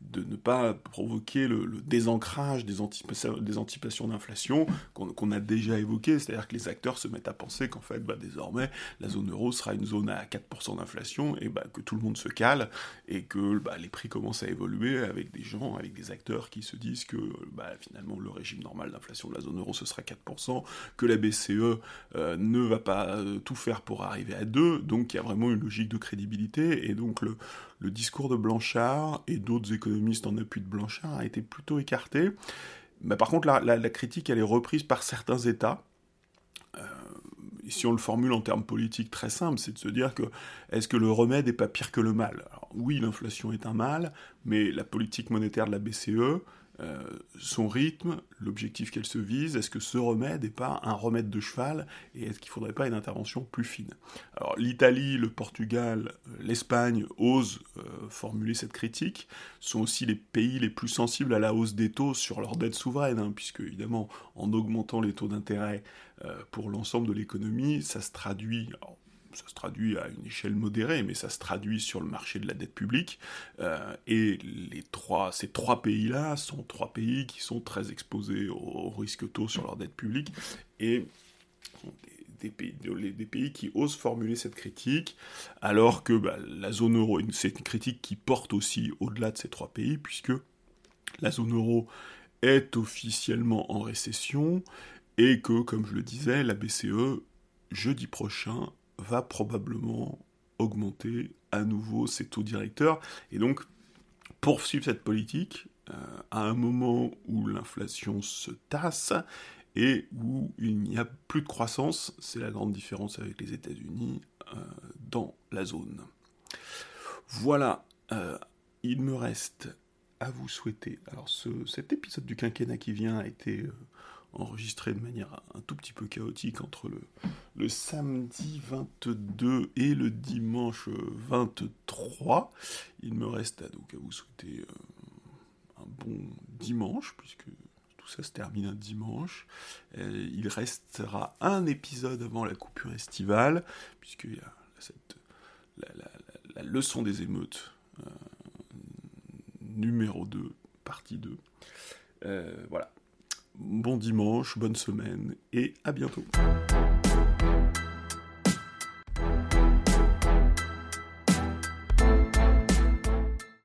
de ne pas provoquer le, désancrage des, des anticipations d'inflation qu'on a déjà évoqué, c'est-à-dire que les acteurs se mettent à penser qu'en fait, bah, désormais, la zone euro sera une zone à 4% d'inflation et bah, que tout le monde se cale et que bah, les prix commencent à évoluer avec des gens, avec des acteurs qui se disent que bah, finalement le régime normal d'inflation de la zone euro ce sera 4%, que la BCE euh, ne va pas euh, tout faire pour arriver à 2, donc il y a vraiment une logique de crédibilité et donc le, le discours de Blanchard et d'autres économistes en appui de Blanchard a été plutôt écarté. Mais par contre, la, critique, elle est reprise par certains États. Euh, si on le formule en termes politiques très simples, c'est de se dire que est-ce que le remède n'est pas pire que le mal? Oui, l'inflation est un mal, mais la politique monétaire de la BCE euh, son rythme, l'objectif qu'elle se vise, est-ce que ce remède n'est pas un remède de cheval, et est-ce qu'il ne faudrait pas une intervention plus fine? Alors l'Italie, le Portugal, l'Espagne osent euh, formuler cette critique, sont aussi les pays les plus sensibles à la hausse des taux sur leur dette souveraine, hein, puisque évidemment en augmentant les taux d'intérêt euh, pour l'ensemble de l'économie, ça se traduit ça se traduit à une échelle modérée, mais ça se traduit sur le marché de la dette publique. Euh, et les trois, ces trois pays-là sont trois pays qui sont très exposés au, risque taux sur leur dette publique et des, pays, des, pays, qui osent formuler cette critique, alors que bah, la zone euro, c'est une critique qui porte aussi au-delà de ces trois pays, puisque la zone euro est officiellement en récession et que, comme je le disais, la BCE, jeudi prochain, va probablement augmenter à nouveau ses taux directeurs et donc poursuivre cette politique euh, à un moment où l'inflation se tasse et où il n'y a plus de croissance. C'est la grande différence avec les États-Unis euh, dans la zone. Voilà, euh, il me reste à vous souhaiter. Alors cet épisode du quinquennat qui vient a été enregistré de manière un tout petit peu chaotique entre le, samedi 22 et le dimanche 23. Il me reste à, donc à vous souhaiter euh, un bon dimanche, puisque tout ça se termine un dimanche. il restera un épisode avant la coupure estivale, puisqu'il y a cette, la, leçon des émeutes euh, numéro 2, partie 2. Euh, voilà bon dimanche, bonne semaine et à bientôt.